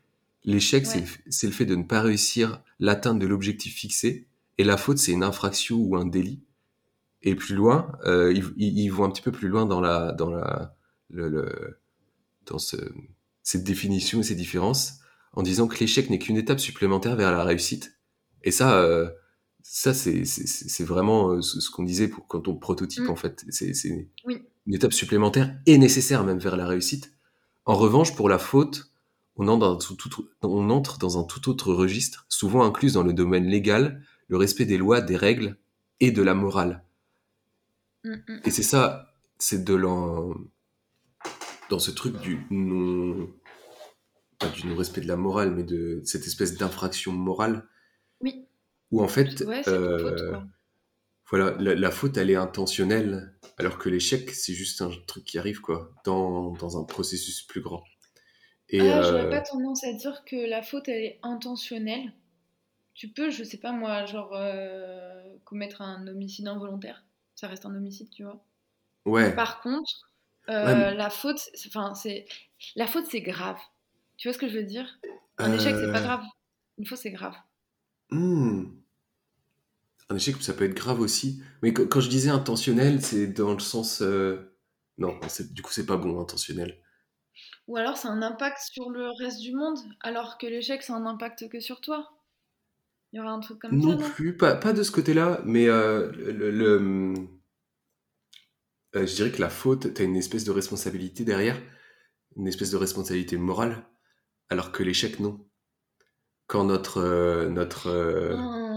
L'échec, c'est le fait de ne pas réussir l'atteinte de l'objectif fixé. Et la faute, c'est une infraction ou un délit. Et plus loin, euh, ils, ils, vont un petit peu plus loin dans la dans la le, le dans ce, cette définition et ces différences en disant que l'échec n'est qu'une étape supplémentaire vers la réussite. Et ça, euh, ça, c'est vraiment euh, ce, qu'on disait pour, quand on prototype, mm. en fait. C'est une étape supplémentaire et nécessaire même vers la réussite. En revanche, pour la faute, on entre, dans tout, on entre dans un tout autre registre, souvent inclus dans le domaine légal, le respect des lois, des règles et de la morale. Mm, mm, et c'est ça, c'est de l'en... Dans ce truc du non... Pas du non-respect de la morale, mais de cette espèce d'infraction morale. Oui où en fait, euh, voilà, la, faute, elle est intentionnelle, alors que l'échec, c'est juste un truc qui arrive, quoi, dans, dans un processus plus grand. Et, ah, j'aurais euh, pas tendance à dire que la faute, elle est intentionnelle. Tu peux, je sais pas moi, genre, euh, commettre un homicide involontaire. Ça reste un homicide, tu vois. Ouais. par contre, la faute, enfin, c'est... La faute, c'est grave. Tu vois ce que je veux dire? Un échec, c'est pas grave. Une faute, c'est grave. Hmm. Un échec, ça peut être grave aussi. Mais quand je disais intentionnel, c'est dans le sens. Euh, non, du coup, c'est pas bon, intentionnel. Ou alors, c'est un impact sur le reste du monde, alors que l'échec, c'est un impact que sur toi. Il y aura un truc comme ça. Non? plus, pas, pas de ce côté-là, mais euh, le, euh, je dirais que la faute, tu as une espèce de responsabilité derrière, une espèce de responsabilité morale, alors que l'échec, non. Quand notre. notre mmh.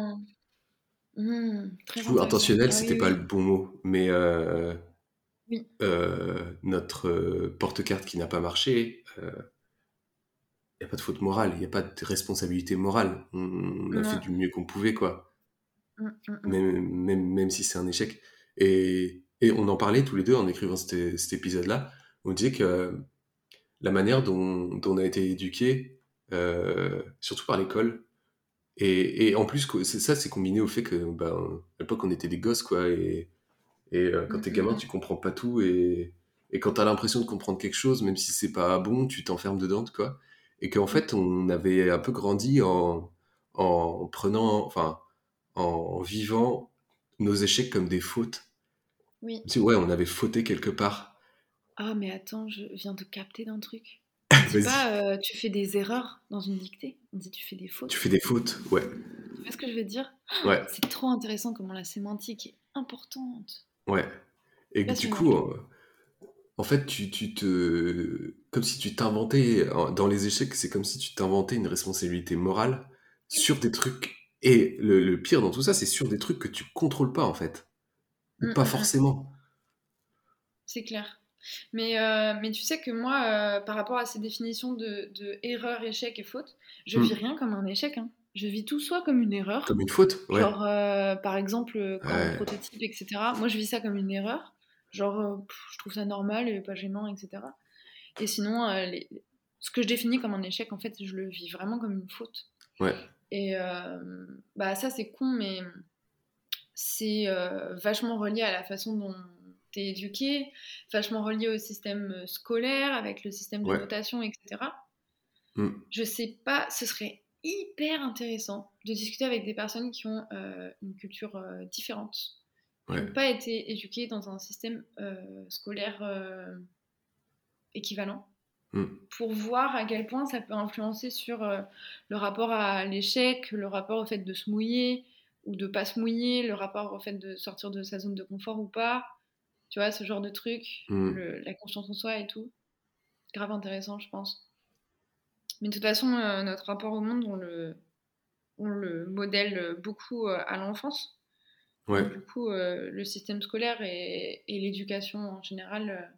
Mmh, intentionnel, ah c'était pas le bon mot, mais euh, euh, notre euh, porte-carte qui n'a pas marché, n'y a pas de faute morale, il n'y a pas de responsabilité morale. On, a fait du mieux qu'on pouvait, quoi. Mmh, mmh, même, même, si c'est un échec. Et, et, on en parlait tous les deux en écrivant cet, cet épisode-là. On disait que la manière dont, dont on a été éduqué, surtout par l'école, et, et en plus, ça, c'est combiné au fait que, ben, à l'époque, on était des gosses, quoi. Et, et euh, quand t'es gamin, tu comprends pas tout. Et, et quand t'as l'impression de comprendre quelque chose, même si c'est pas bon, tu t'enfermes dedans, quoi. Et qu'en fait, on avait un peu grandi en, en prenant, enfin, en vivant nos échecs comme des fautes. Oui. Ouais, on avait fauté quelque part. Ah, mais attends, je viens de capter d'un truc. pas, euh, tu fais des erreurs dans une dictée. On dit tu fais des fautes. Tu fais des fautes, ouais. Tu vois ce que je veux dire? Ouais. C'est trop intéressant comment la sémantique est importante. Ouais. Et du coup, en fait, tu, tu, te. Comme si tu t'inventais. Dans les échecs, c'est comme si tu t'inventais une responsabilité morale sur des trucs. Et le, pire dans tout ça, c'est sur des trucs que tu contrôles pas, en fait. Ou mm, pas mm, mm. forcément. C'est clair. Mais, euh, mais tu sais que moi, euh, par rapport à ces définitions de, de, erreur, échec et faute, je vis rien comme un échec. Hein. Je vis tout soit comme une erreur. Comme une faute, ouais. Genre, euh, par exemple, quand on prototype, etc. Moi, je vis ça comme une erreur. Genre, je trouve ça normal et pas gênant, etc. Et sinon, les, ce que je définis comme un échec, en fait, je le vis vraiment comme une faute. Ouais. Et bah, ça, c'est con, mais c'est vachement relié à la façon dont tu es éduqué, vachement relié au système scolaire, avec le système de notation, etc. Mm. Je sais pas, ce serait hyper intéressant de discuter avec des personnes qui ont une culture différente, qui n'ont pas été éduquées dans un système scolaire équivalent. Mm. pour voir à quel point ça peut influencer sur euh, le rapport à l'échec, le rapport au fait de se mouiller ou de pas se mouiller, le rapport au fait de sortir de sa zone de confort ou pas, tu vois, ce genre de truc, mm. la confiance en soi et tout. Grave intéressant, je pense. Mais de toute façon, euh, notre rapport au monde, on le, on le modèle beaucoup euh, à l'enfance. Ouais. Du coup, le système scolaire et, et l'éducation en général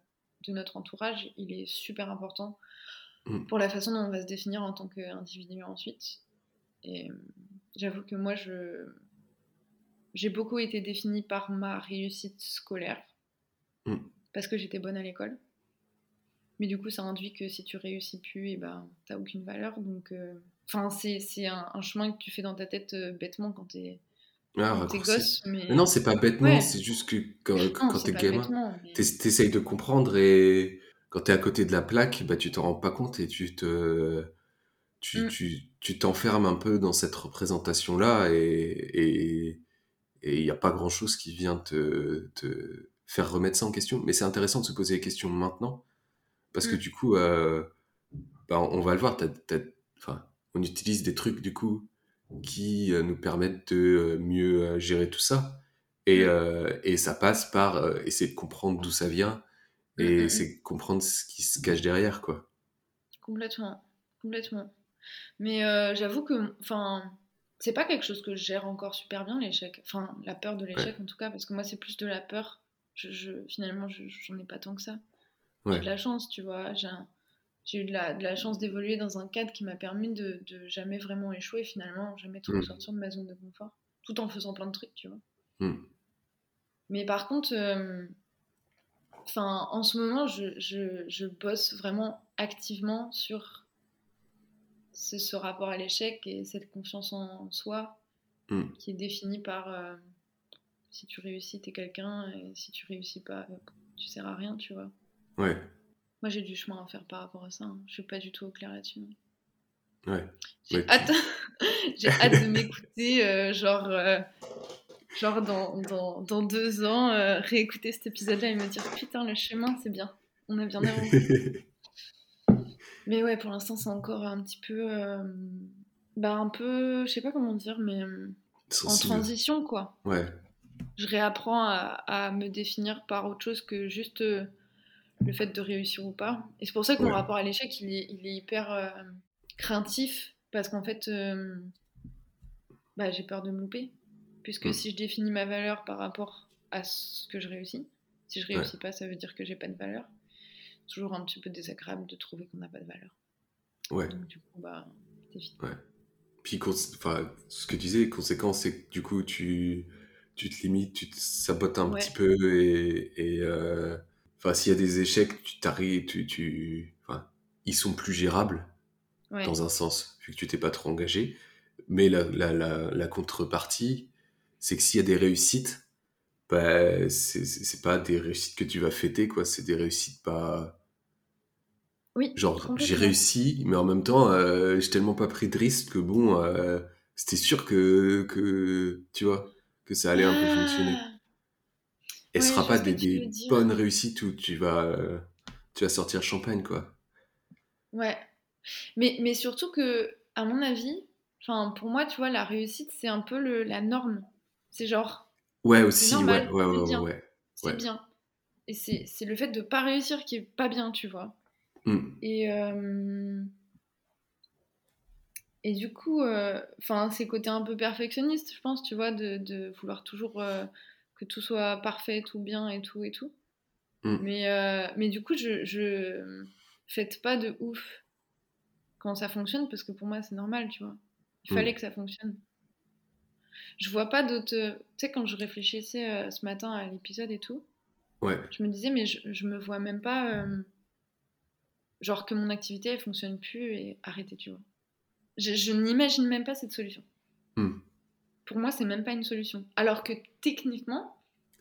de notre entourage, il est super important mm. pour la façon dont on va se définir en tant qu'individu ensuite. Et euh, j'avoue que moi, je j'ai beaucoup été définie par ma réussite scolaire mm. parce que j'étais bonne à l'école. Mais du coup, ça induit que si tu réussis plus, et eh ben, t'as aucune valeur. Donc, euh, enfin, c'est un, un, chemin que tu fais dans ta tête euh, bêtement quand t'es ah, mais... non, c'est pas bêtement, c'est juste que quand, quand t'es gamin, t'essayes de comprendre et quand t'es à côté de la plaque, bah, tu t'en rends pas compte et tu te. Tu, mm. tu, tu t'enfermes un peu dans cette représentation-là et il n'y a pas grand-chose qui vient te, te, faire remettre ça en question. Mais c'est intéressant de se poser les questions maintenant parce que mm. du coup, euh, bah, on va le voir, on utilise des trucs du coup qui euh, nous permettent de euh, mieux euh, gérer tout ça. Et, mm. et ça passe par essayer de comprendre d'où ça vient mm, et mm, c'est comprendre ce qui se cache derrière, quoi. Complètement, complètement. Mais j'avoue que, enfin, c'est pas quelque chose que je gère encore super bien l'échec. Enfin, la peur de l'échec en tout cas, parce que moi c'est plus de la peur. Je, je finalement, j'en ai pas tant que ça. J'ai de la chance, tu vois. J'ai un, j'ai eu de la, de la chance d'évoluer dans un cadre qui m'a permis de, de, jamais vraiment échouer finalement, jamais trop mm. sortir de ma zone de confort, tout en faisant plein de trucs, tu vois. Mm. Mais par contre, euh, en ce moment, je, je, je, bosse vraiment activement sur ce, ce rapport à l'échec et cette confiance en soi mm. qui est définie par euh, si tu réussis, t'es quelqu'un, et si tu réussis pas, tu sers à rien, tu vois. Ouais. Moi, j'ai du chemin à faire par rapport à ça. Hein. Je suis pas du tout au clair là-dessus. Ouais. J'ai hâte... hâte de m'écouter, euh, genre, euh, genre dans, dans, dans, deux ans, euh, réécouter cet épisode-là et me dire putain, le chemin, c'est bien. On a bien avancé. mais ouais, pour l'instant, c'est encore un petit peu. bah, un peu. Je sais pas comment dire, mais. En transition, quoi. Ouais. Je réapprends à, à, me définir par autre chose que juste le fait de réussir ou pas. Et c'est pour ça que mon rapport à l'échec, il est, il est hyper euh, craintif, parce qu'en fait, euh, bah, j'ai peur de me louper. Puisque mm. si je définis ma valeur par rapport à ce que je réussis, si je réussis pas, ça veut dire que j'ai pas de valeur. Toujours un petit peu désagréable de trouver qu'on n'a pas de valeur. Ouais. Donc du coup, bah. Ouais. Puis, enfin, ce que tu disais, conséquence, c'est que du coup, tu, tu te limites, tu te sabotes un petit peu et, et euh, Enfin, s'il y a des échecs, tu t'arrives, tu, tu, enfin, ils sont plus gérables dans un sens, vu que tu t'es pas trop engagé. Mais la, la, la, la contrepartie, c'est que s'il y a des réussites, bah, c'est pas des réussites que tu vas fêter, quoi. C'est des réussites pas. Oui. Genre, j'ai réussi, mais en même temps, euh, j'ai tellement pas pris de risque que bon, euh, c'était sûr que, que, tu vois, que ça allait un peu fonctionner. Et ce sera pas des, bonnes réussites où tu vas, euh, tu vas sortir champagne, quoi. Ouais. Mais, mais surtout que, à mon avis, enfin pour moi, tu vois, la réussite, c'est un peu le, la norme. C'est genre. Ouais, aussi, ouais, ouais, ouais, ouais, C'est bien. Et c'est le fait de pas réussir qui est pas bien, tu vois. Mmh. Et. Euh, et du coup, enfin, c'est côté un peu perfectionniste, je pense, tu vois, de, de vouloir toujours que tout soit parfait, tout bien et tout et tout. Mm. Mais, mais du coup, je, je faites pas de ouf quand ça fonctionne parce que pour moi, c'est normal, tu vois. Il fallait mm. que ça fonctionne. Je vois pas d'autres. Tu sais, quand je réfléchissais ce matin à l'épisode et tout, ouais. je me disais, mais je, je me vois même pas. genre que mon activité, elle fonctionne plus et arrêter, tu vois. Je, n'imagine même pas cette solution. Hmm. Pour moi, c'est même pas une solution. Alors que techniquement,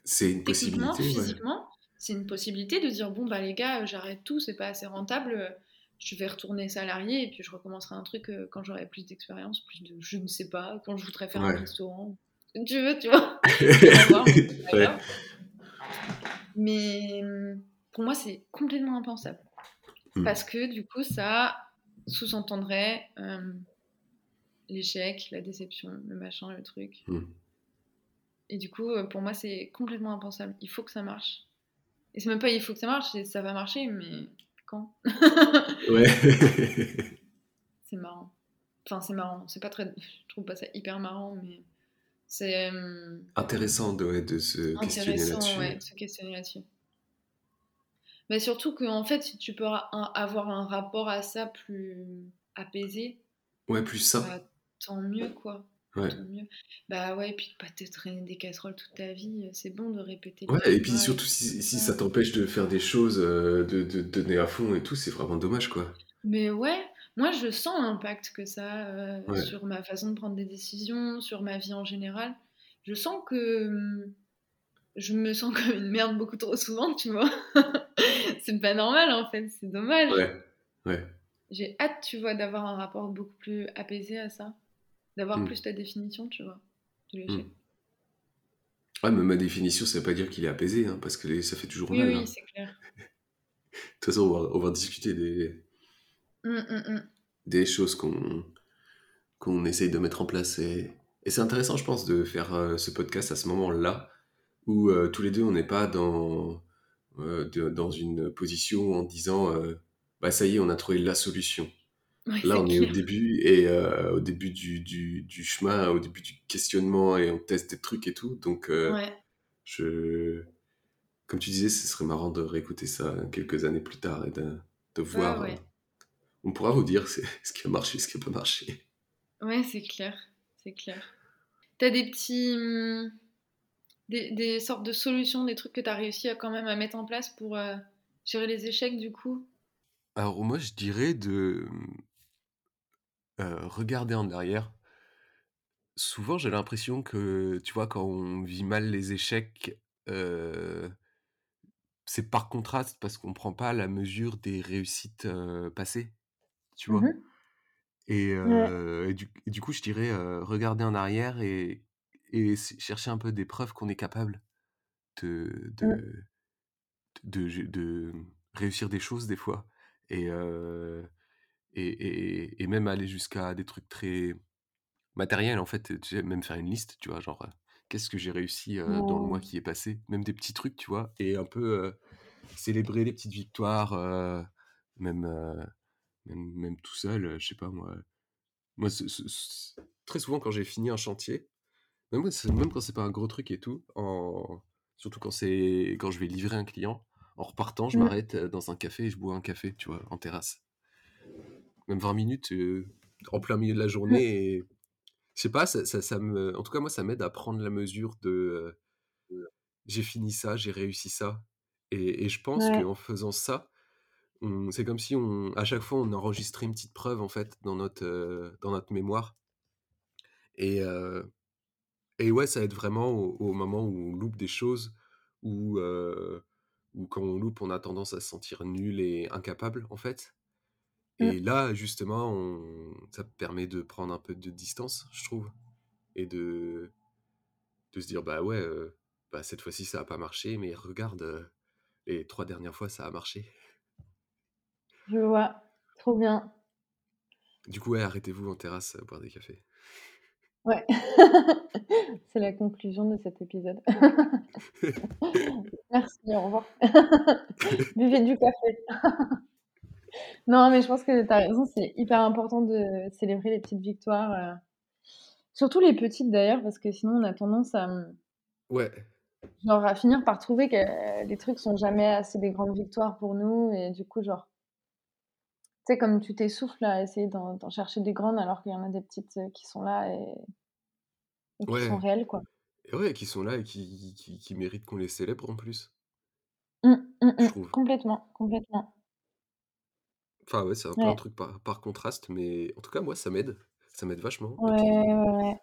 c'est une possibilité. Physiquement, c'est une possibilité de dire bon bah les gars, j'arrête tout, c'est pas assez rentable. Je vais retourner salarié et puis je recommencerai un truc euh, quand j'aurai plus d'expérience, plus de je ne sais pas, quand je voudrais faire un restaurant. Tu veux, tu vois. Mais pour moi, c'est complètement impensable. Hmm. Parce que du coup, ça sous-entendrait euh, l'échec, la déception, le machin, le truc. Hmm. Et du coup, euh, pour moi, c'est complètement impensable. Il faut que ça marche. Et c'est même pas il faut que ça marche, ça va marcher, mais quand? Ouais. c'est marrant. Enfin, c'est marrant. C'est pas très. Je trouve pas ça hyper marrant, mais c'est. Euh, intéressant de, de se questionner là-dessus. Ouais, de se questionner là-dessus. Mais surtout qu'en fait, si tu peux avoir un rapport à ça plus apaisé. Ouais, plus sain. Tant mieux, quoi. Ouais. Tant mieux. Bah ouais, et puis pas te traîner des casseroles toute ta vie, c'est bon de répéter. Ouais, et puis surtout si, si ça t'empêche de faire des choses, euh, de, de, donner à fond et tout, c'est vraiment dommage, quoi. Mais ouais, moi je sens l'impact que ça euh, sur ma façon de prendre des décisions, sur ma vie en général. Je sens que hum, je me sens comme une merde beaucoup trop souvent, tu vois. c'est pas normal en fait, c'est dommage. Ouais, ouais. J'ai hâte, tu vois, d'avoir un rapport beaucoup plus apaisé à ça. D'avoir hmm. plus ta définition, tu vois, de l'échec. Ouais, mais ma définition, ça veut pas dire qu'il est apaisé, hein, parce que ça fait toujours mal. Oui, hein. c'est clair. de toute façon, on va, discuter des, mmh, des choses qu'on qu'on essaye de mettre en place. Et, et c'est intéressant, je pense, de faire euh, ce podcast à ce moment-là, où euh, tous les deux, on n'est pas dans, euh, dans une position en disant bah ça y est, on a trouvé la solution. Là, on est au début et au début du, du, du, chemin, au début du questionnement et on teste des trucs et tout. Donc, je, comme tu disais, ce serait marrant de réécouter ça quelques années plus tard et de, de voir. on pourra vous dire ce qui a marché, ce qui n'a pas marché. Ouais, c'est clair, c'est clair. T'as des petits hum, des, sortes de solutions, des trucs que tu as réussi à quand même à mettre en place pour euh, gérer les échecs du coup? Alors moi je dirais de euh, regarder en arrière. Souvent j'ai l'impression que tu vois quand on vit mal les échecs, euh, c'est par contraste parce qu'on prend pas la mesure des réussites passées, tu vois? Mmh et, du, coup je dirais regarder en arrière et et chercher un peu des preuves qu'on est capable de, mmh. de, de, de, réussir des choses des fois. Et, et, et, même aller jusqu'à des trucs très matériels, en fait, même faire une liste, tu vois, genre, qu'est-ce que j'ai réussi dans le mois qui est passé, même des petits trucs, tu vois, et un peu célébrer les petites victoires, même, même, même, tout seul, je sais pas moi. Moi, très souvent, quand j'ai fini un chantier, même, même quand c'est pas un gros truc et tout, en... surtout quand, c'est quand je vais livrer un client, en repartant, je mmh. m'arrête dans un café et je bois un café, tu vois, en terrasse. Même 20 minutes en plein milieu de la mmh. journée. Et... Je sais pas, ça, ça, me... en tout cas, moi, ça m'aide à prendre la mesure de j'ai fini ça, j'ai réussi ça. Et, et je pense qu'en faisant ça, c'est comme si on, à chaque fois on enregistrait une petite preuve en fait dans notre, dans notre mémoire. Et, et ouais, ça aide vraiment au, moment où on loupe des choses, ou ou quand on loupe, on a tendance à se sentir nul et incapable, en fait. Mmh. Et là, justement, on, ça permet de prendre un peu de distance, je trouve, et de, de se dire, bah ouais, bah cette fois-ci, ça n'a pas marché, mais regarde, les trois dernières fois, ça a marché. Je vois, trop bien. Du coup, ouais, arrêtez-vous en terrasse à boire des cafés. Ouais, c'est la conclusion de cet épisode. Merci, au revoir. Buvez du café. Non, mais je pense que tu as raison, c'est hyper important de célébrer les petites victoires, euh, surtout les petites d'ailleurs, parce que sinon on a tendance à, Ouais. genre, à finir par trouver que les trucs sont jamais assez des grandes victoires pour nous et du coup, genre tu sais, comme tu t'essouffles à essayer d'en d'en chercher des grandes alors qu'il y en a des petites, euh, qui sont là et et qui sont Ouais. réelles, quoi. Et ouais, qui sont là et qui qui qui méritent qu'on les célèbre en plus, Mmh, mmh je mh. trouve. Complètement, complètement. Enfin, ouais, c'est un peu un Ouais. truc par par contraste, mais en tout cas, moi, ça m'aide. Ça m'aide vachement et Ouais, puis ouais, ouais.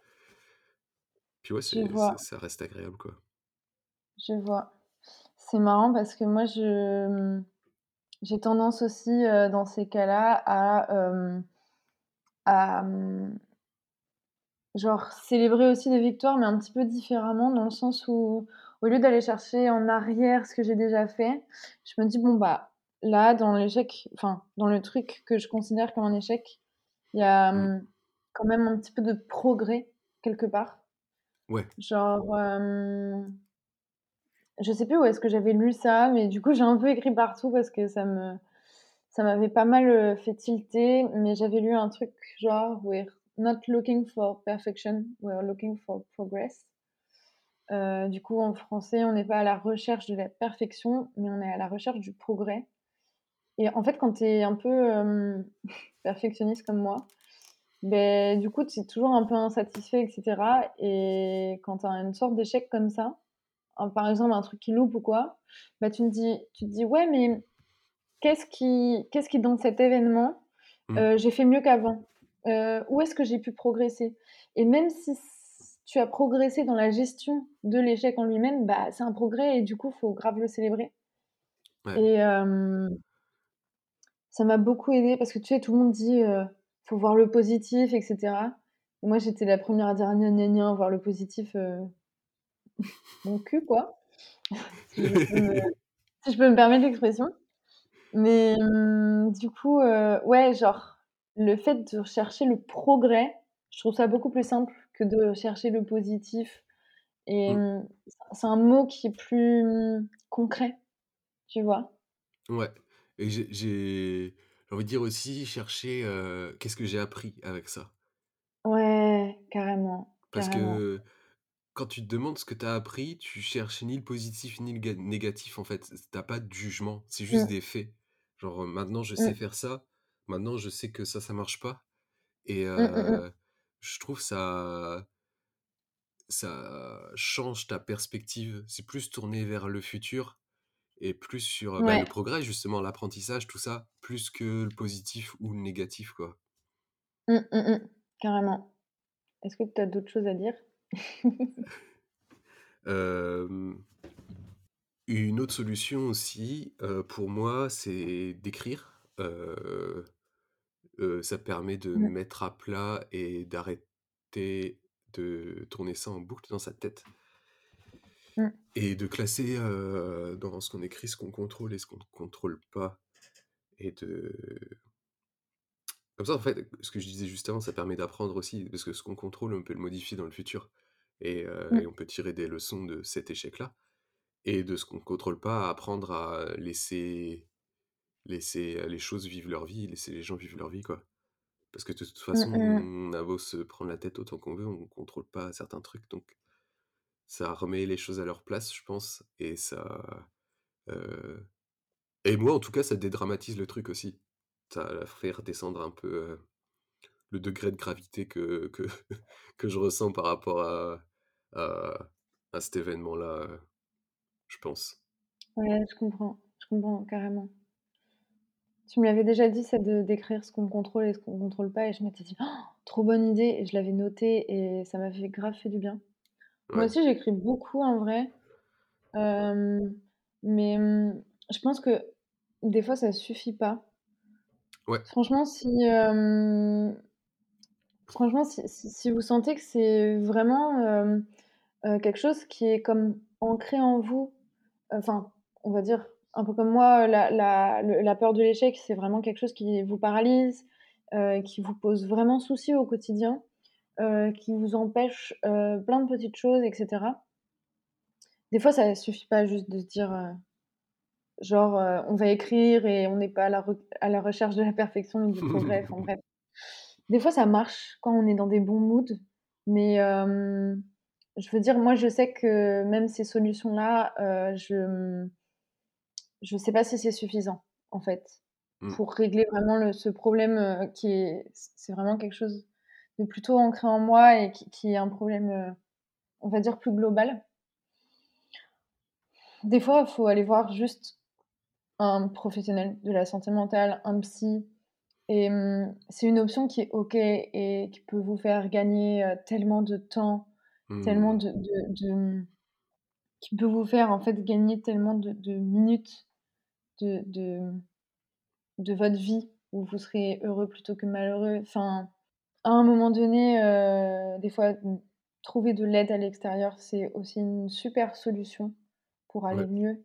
puis ouais, Je c'est vois, c'est ça reste agréable, quoi. je vois. C'est marrant parce que moi, je, mmh, j'ai tendance aussi, dans ces cas-là à, à, mmh, genre célébrer aussi des victoires, mais un petit peu différemment dans le sens où, au lieu d'aller chercher en arrière ce que j'ai déjà fait, je me dis: «Bon, bah, là, dans l'échec, enfin, dans le truc que je considère comme un échec, il y a, Mmh. mmh, quand même un petit peu de progrès quelque part». Ouais. Genre, hem Je sais plus où est-ce que j'avais lu ça, mais du coup, j'ai un peu écrit partout parce que ça me ça m'avait pas mal, heu, fait tilter, mais j'avais lu un truc genre: «We're not looking for perfection, we're looking for progress». Heu, du coup, en français, on n'est pas à la recherche de la perfection, mais on est à la recherche du progrès et en fait, quand tu es un peu, perfectionniste comme moi, beh, du coup, tu es toujours un peu insatisfait et cetera et quand tu as une sorte d'échec comme ça, par exemple, un truc qui loupe ou quoi, bah, tu me dis tu te dis: «Ouais, mais qu'est-ce qui qu'est-ce qui dans cet événement, Mmh. heu, j'ai fait mieux qu'avant? Heu, où est-ce que j'ai pu progresser?» et même si tu as progressé dans la gestion de l'échec en lui-même, bah, c'est un progrès et du coup, faut grave le célébrer Ouais. et ça m'a beaucoup aidée parce que tu sais, tout le monde dit, heu: «Faut voir le positif et cetera» et moi, j'étais la première à dire: «Gna gna gna, voir le positif, heu, mon cul, quoi», si je peux me si je peux me permettre l'expression. Mais mmh, du coup, heu, ouais, genre, le fait de rechercher le progrès, je trouve ça beaucoup plus simple que de chercher le positif et Mmh. mmh, c'est un mot qui est plus, mmh, concret, tu vois? Ouais et j'ai j'ai envie de dire aussi chercher, heu, qu'est-ce que j'ai appris avec ça? Ouais, carrément, Parce carrément. que quand tu te demandes ce que tu as appris, tu cherches ni le positif ni le ga négatif, en fait. Tu pas de jugement, c'est juste Mmh, des faits. Genre, heu, maintenant je sais mmh, faire ça, maintenant je sais que ça, ça marche pas et mmh, mmh heu, je trouve ça ça change ta perspective. C'est plus tourné vers le futur et plus sur, bah, le Ouais, progrès justement, l'apprentissage, tout ça, plus que le positif ou le négatif, quoi. mmh, mmh mh, carrément. Est-ce que tu as d'autres choses à dire? Une autre solution aussi, pour moi, c'est d'écrire. Ça permet de Mmh, mettre à plat et d'arrêter de tourner ça en boucle dans sa tête mmh, et de classer, dans ce qu'on écrit, ce qu'on contrôle et ce qu'on ne contrôle pas et de comme ça, en fait, ce que je disais juste avant, ça permet d'apprendre aussi parce que ce qu'on contrôle, on peut le modifier dans le futur et mmh, on peut tirer des leçons de cet échec-là et de ce qu'on ne contrôle pas, apprendre à laisser laisser, les choses vivre leur vie, laisser les gens vivre leur vie, quoi. Parce que de toute mmh, façon, on a beau se prendre la tête autant qu'on veut, on contrôle pas certains trucs, donc ça remet les choses à leur place, je pense et ça, et moi, en tout cas, ça dédramatise le truc aussi. Ça fait redescendre un peu, le degré de gravité que que que je ressens par rapport à à cet événement-là, je pense. Ouais, je comprends, je comprends carrément. Tu me l'avais déjà dit ça de d'écrire ce qu'on contrôle et ce qu'on contrôle pas et je m'étais dit: «Oh, «Trop bonne idée» et je l'avais noté et ça m'avait grave fait du bien. Moi Ouais, aussi j'écris beaucoup en vrai, hem, mais mmh, je pense que des fois ça suffit pas. ouais, Franchement si, hem, franchement si si si vous sentez que c'est vraiment, heu, quelque chose qui est comme ancré en vous, enfin, on va dire un peu comme moi, la la le la peur de l'échec, c'est vraiment quelque chose qui vous paralyse, qui vous pose vraiment souci au quotidien, qui vous empêche, heu, plein de petites choses et cetera. Des fois, ça suffit pas juste de se dire, heu genre, on va écrire et on n'est pas à la à la recherche de la perfection et du progrès, enfin bref. Des fois, ça marche quand on est dans des bons moods, mais je veux dire, moi, je sais que même ces solutions-là, je, je sais pas si c'est suffisant, en fait, Mmh. pour régler vraiment le ce problème, qui est c'est vraiment quelque chose de plutôt ancré en moi et qui qui est un problème, heu, on va dire plus global. Des fois, il faut aller voir juste un professionnel de la santé mentale, un psy et mmh, c'est une option qui est OK et qui peut vous faire gagner, heu, tellement de temps, tellement Mmh. de de de, mmh, qui peut vous faire, en fait, gagner tellement de de minutes de de votre vie où vous serez heureux plutôt que malheureux. Enfin, à un moment donné, heu, des fois, trouver de l'aide à l'extérieur, c'est aussi une super solution pour aller Ouais. mieux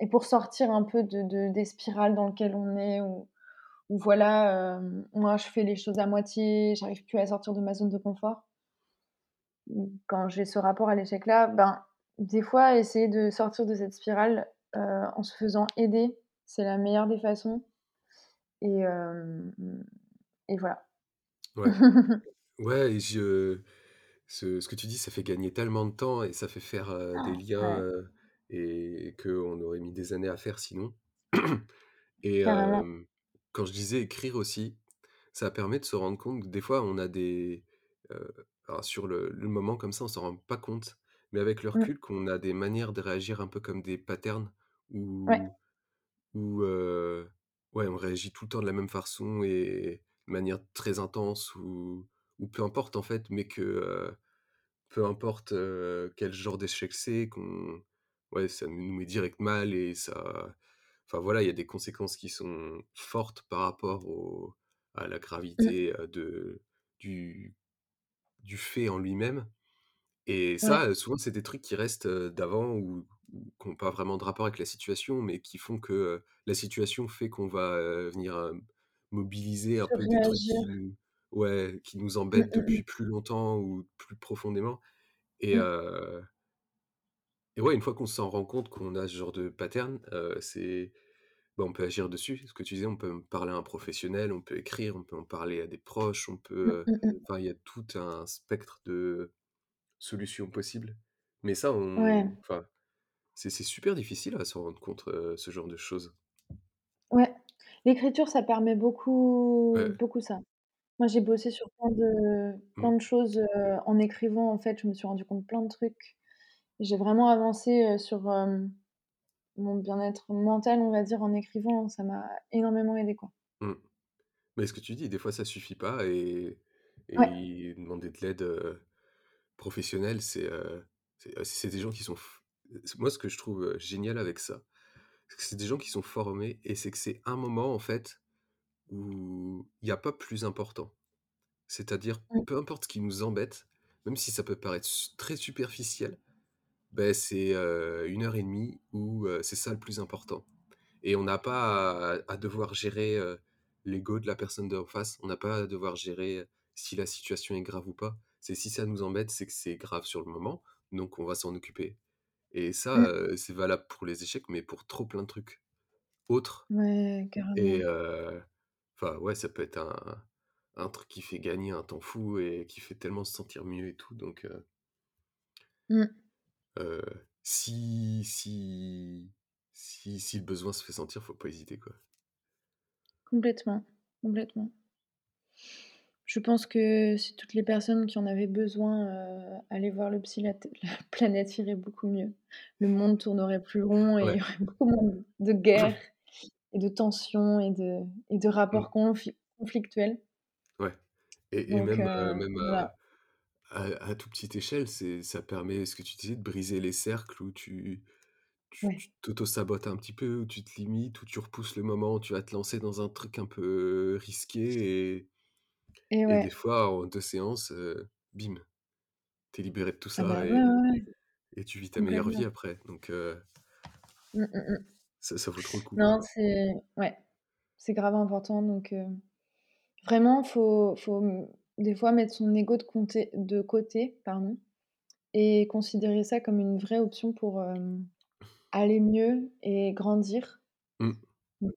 et pour sortir un peu de de des spirales dans lequel on est où où voilà, moi je fais les choses à moitié, j'arrive plus à sortir de ma zone de confort. Quand j'ai ce rapport à l'échec-là, ben, des fois essayer de sortir de cette spirale, heu, en se faisant aider, c'est la meilleure des façons et et voilà. Ouais. Ouais et je ce ce que tu dis, ça fait gagner tellement de temps et ça fait faire, des liens, Ouais, heu et qu'on aurait mis des années à faire sinon. Et quand je disais écrire aussi, ça permet de se rendre compte que des fois on a des, sur le le moment comme ça, on s'en rend pas compte, mais avec le Mmh, recul, qu'on a des manières de réagir un peu comme des patterns où, heu, ouais, on réagit tout le temps de la même façon et de manière très intense ou ou peu importe en fait, mais que, peu importe, quel genre d'échec c'est, qu'on ouais, ça nous met direct mal et ça enfin voilà, il y a des conséquences qui sont fortes par rapport au à la mmh, gravité, de du du fait en lui-même et ça, ouais, souvent, c'est des trucs qui restent, d'avant ou qui ont pas vraiment de rapport avec la situation, mais qui font que, la situation fait qu'on va, venir, mobiliser un peu des trucs qui nous ouais, qui nous Mmh, embêtent mmh depuis plus longtemps ou plus profondément et mmh, heu et ouais, une fois qu'on s'en rend compte qu'on a ce genre de pattern, c'est bah, on peut agir dessus. Ce que tu disais, on peut parler à un professionnel, on peut écrire, on peut en parler à des proches, on peut, mmh, mmh, mmh. enfin, il y a tout un spectre de solutions possibles. Mais ça, on Ouais, enfin C'est super difficile à s'en rendre compte, heu, ce genre de choses. ouais. L'écriture, ça permet beaucoup Ouais, beaucoup ça. Moi, j'ai bossé sur plein de plein mmh, de choses, en écrivant, en fait, je me suis rendu compte de plein de trucs. J'ai vraiment avancé, sur, mon bien-être mental, on va dire, en écrivant. Ça m'a énormément aidée, quoi. mmh. Mais ce que tu dis, des fois ça suffit pas et Ouais, demander de l'aide, professionnelle, c'est, c'est euh, des gens qui sont moi ce que je trouve, génial avec ça, c'est que c'est des gens qui sont formés et c'est que c'est un moment en fait où il y a pas plus important. C'est-à-dire, mmh, peu importe ce qui nous embête, même si ça peut paraître très superficiel, beh, c'est, 1 heure et demie où, c'est ça le plus important. Et on n'a pas à à devoir gérer, l'ego de la personne d'en face. On n'a pas à devoir gérer, si la situation est grave ou pas. C'est si ça nous embête, c'est que c'est grave sur le moment, donc on va s'en occuper. Et ça, mmh. c'est valable pour les échecs, mais pour trop plein de trucs autres. Ouais, Et carrément. heu, enfin, ouais, ça peut être un un truc qui fait gagner un temps fou et qui fait tellement se sentir mieux et tout, donc Mmh. si si si si le besoin se fait sentir, faut pas hésiter, quoi. Complètement, complètement. Je pense que si toutes les personnes qui en avaient besoin, heu, allaient voir le psy, la planète irait beaucoup mieux. Le monde tournerait plus rond et il y aurait beaucoup moins de guerres et de tensions et de et de Mmh. rapports conflictuels. Ouais et et Donc même, même voilà. à à à toute petite échelle, ça permet, ce que tu disais, de briser les cercles où tu tu Ouais tu t'auto-sabotes un petit peu, où tu te limites, où tu repousses le moment où tu vas te lancer dans un truc un peu risqué et et et des fois, en 2 séances, heu, bim, tu es libéré de tout Ah ça bah, ouais, et ouais, ouais, et tu vis ta meilleure vie après donc Mmh, mmh mh. ça ça vaut trop le coup, Non, c'est ouais, c'est grave important donc vraiment faut faut, mmh, des fois mettre son ego de côté de côté, pardon et considérer ça comme une vraie option pour, aller mieux et grandir. Mmh. Donc,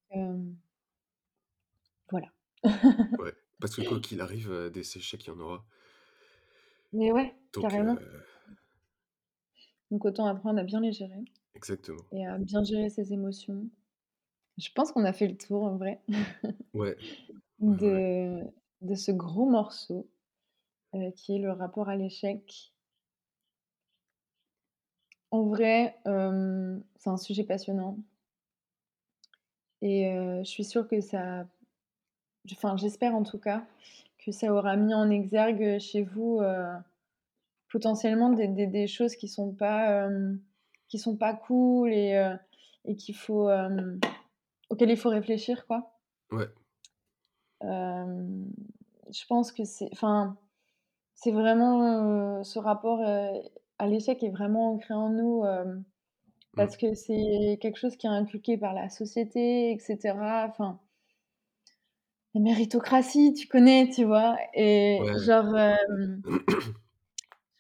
voilà. Ouais, parce que quoi qu'il arrive, des échecs, il y en aura. Mais ouais, Donc carrément. Donc autant apprendre à bien les gérer Exactement. et à bien gérer ses émotions. Je pense qu'on a fait le tour en vrai Ouais. Ouais, ouais. de de ce gros morceau, heu, qui est le rapport à l'échec. En vrai, c'est un sujet passionnant. Et je suis sûre que ça enfin, j'espère en tout cas, que ça aura mis en exergue, chez vous, heu, potentiellement des des des choses qui sont pas, hem, qui sont pas cool et heu et qu'il faut, auxquelles il faut réfléchir, quoi. Ouais. Je pense que c'est enfin, c'est vraiment, ce rapport, à l'échec est vraiment ancré en nous, Mmh. parce que c'est quelque chose qui est inculqué par la société et cetera, enfin la méritocratie, tu connais, tu vois? Et Ouais. genre, je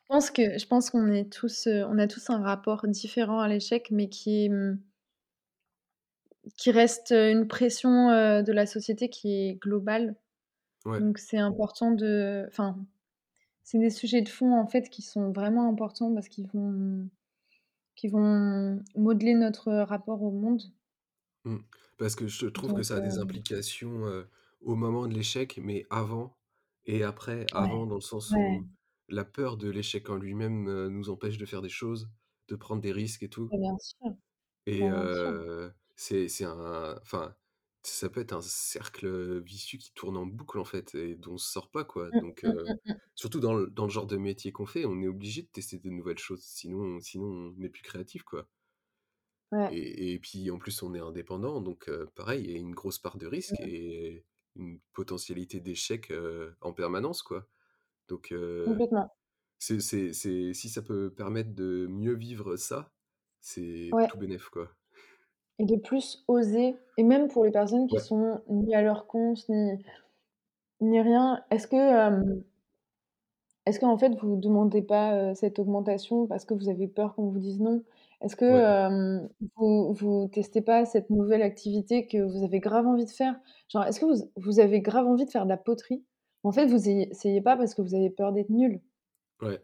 pense que je pense qu'on est tous, on a tous un rapport différent à l'échec, mais qui, mmh qui reste, une pression, de la société qui est globale. Ouais. Donc c'est important de enfin, c'est des sujets de fond, en fait, qui sont vraiment importants parce qu'ils vont qui vont modeler notre rapport au monde. Mmh. Parce que je trouve que ça a des implications, au moment de l'échec, mais avant et après. Ouais. Avant dans le sens Ouais. où la peur de l'échec en lui-même, heu, nous empêche de faire des choses, de prendre des risques et tout. Bah, bien sûr. Et Bah, bien sûr. heu, c'est c'est un enfin, ça peut être un cercle, heu, vicieux qui tourne en boucle, en fait et dont on sort pas, quoi. Mmh, Donc mmh, heu, mmh, mmh. surtout dans le dans le genre de métier qu'on fait, on est obligé de tester des nouvelles choses, sinon sinon on n'est plus créatif, quoi. Ouais. Et et puis, en plus, on est indépendant, donc heu, pareil, il y a une grosse part de risque Mmh. et une potentialité d'échec, en permanence, quoi. Donc c'est c'est c'est si ça peut permettre de mieux vivre ça, c'est Ouais. tout bénef, quoi. Et de plus oser et même pour les personnes qui Ouais. sont ni à leur compte, ni ni rien, est-ce que, est-ce qu'en fait, vous demandez pas, cette augmentation parce que vous avez peur qu'on vous dise non? Est-ce que, Ouais. vous vous testez pas cette nouvelle activité que vous avez grave envie de faire? Genre, est-ce que vous vous avez grave envie de faire de la poterie? En fait, vous essayez pas parce que vous avez peur d'être nul. Ouais.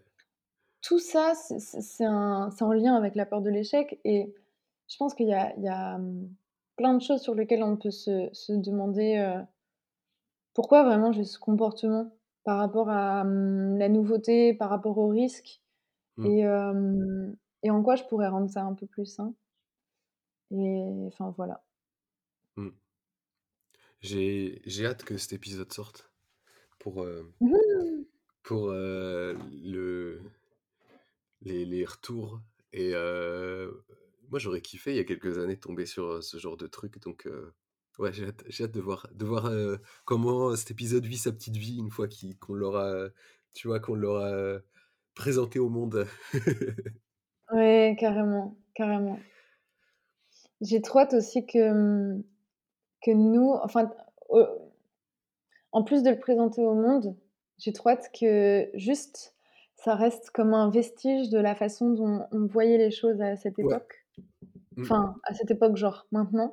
Tout ça, c'est en lien avec la peur de l'échec et je pense qu'il y a il y a, plein de choses sur lesquelles on peut se se demander, heu pourquoi vraiment j'ai ce comportement par rapport à, la nouveauté, par rapport au risque Mmh. et et en quoi je pourrais rendre ça un peu plus sain? Et enfin, voilà. Mmh. J'ai hâte que cet épisode sorte pour, Wouhou! pour, heu, le les les retours et heu, moi, j'aurais kiffé, il y a quelques années, tomber sur, ce genre de truc donc ouais, j'ai hâte hâte de voir de voir, comment cet épisode vit sa petite vie une fois qu'on l'aura, tu vois, qu'on l'aura, présenté au monde. Ouais, carrément, carrément. J'ai trop hâte aussi que, mmh, que nous enfin, en plus de le présenter au monde, j'ai trop hâte que juste ça reste comme un vestige de la façon dont on voyait les choses à cette Ouais. époque. Mmh. Enfin, à cette époque, genre maintenant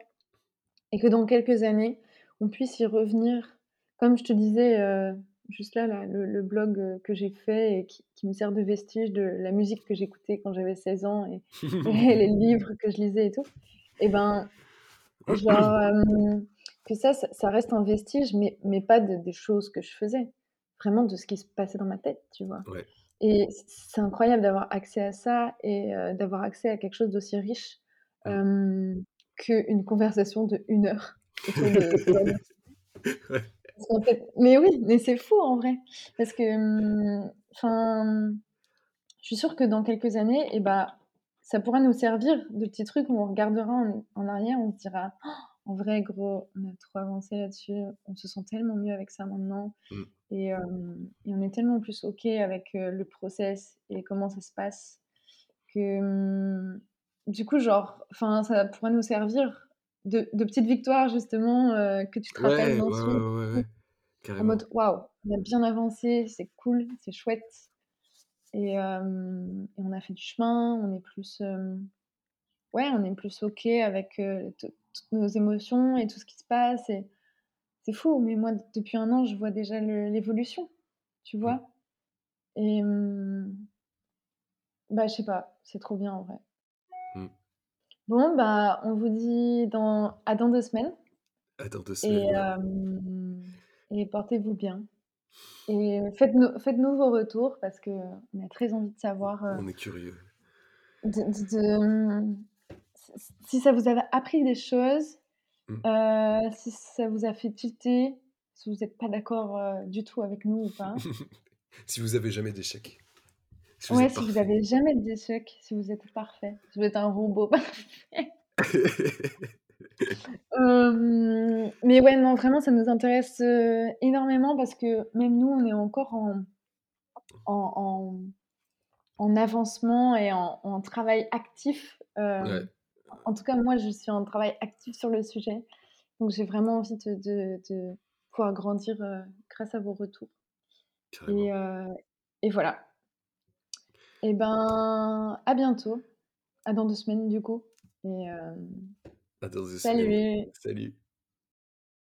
et que dans quelques années, on puisse y revenir. Comme je te disais, heu, juste là, là, le le blog, heu, que j'ai fait et qui qui me sert de vestige de la musique que j'écoutais quand j'avais 16 ans et et les livres que je lisais et tout et ben, genre, hem, que ça, ça ça reste un vestige mais mais pas de des choses que je faisais. Vraiment de ce qui se passait dans ma tête, tu vois? Ouais. Et c'est incroyable d'avoir accès à ça et heu, d'avoir accès à quelque chose d'aussi riche, qu'une conversation d'1 heure autour de de sujet. Ouais. Mais oui, mais c'est fou en vrai parce que, mmh, enfin, je suis sûre que dans quelques années et bah, ça pourra nous servir de petits trucs où on regardera en en arrière, on se dira: «En vrai gros, on a trop avancé là-dessus, on se sent tellement mieux avec ça maintenant Mmh. et on est tellement plus OK avec, le process et comment ça se passe» que, mmh, du coup, genre, enfin, ça pourrait nous servir de de petites victoires justement, heu, que tu te rappelles Ouais, d'un ouais, ouais, ouais, ouais, en mode. «Waouh, on a bien avancé, c'est cool, c'est chouette» et et on a fait du chemin, on est plus, hem ouais, on est plus OK avec, toutes nos émotions et tout ce qui se passe et c'est fou, mais moi, depuis un an, je vois déjà l'évolution, tu Mmh. vois? Et mmh, bah, je sais pas, c'est trop bien en vrai. Bon, bah, on vous dit dans à dans 2 semaines À dans 2 et semaines, et portez-vous bien et faites-nous faites-nous vos retours parce qu'on a très envie de savoir, heu On est curieux. de de de, mmh, si ça vous avait appris des choses, Mmh. heu, si ça vous a fait tilter, si vous êtes pas d'accord, heu, du tout avec nous ou pas. Si vous avez jamais d'échecs, si Ouais, si vous parfait. avez jamais d'échecs, si vous êtes parfait, si vous êtes un robot. Parfait. Hem, mais ouais, non, vraiment, ça nous intéresse, heu, énormément parce que même nous, on est encore en en en en avancement et en en travail actif, Ouais, hem, en tout cas, moi, je suis en travail actif sur le sujet, donc j'ai vraiment envie de de de pouvoir grandir, heu, grâce à vos retours. Et voilà et ben, à bientôt, à dans 2 semaines, du coup et hem, À dans 2 semaines. salut! Salut.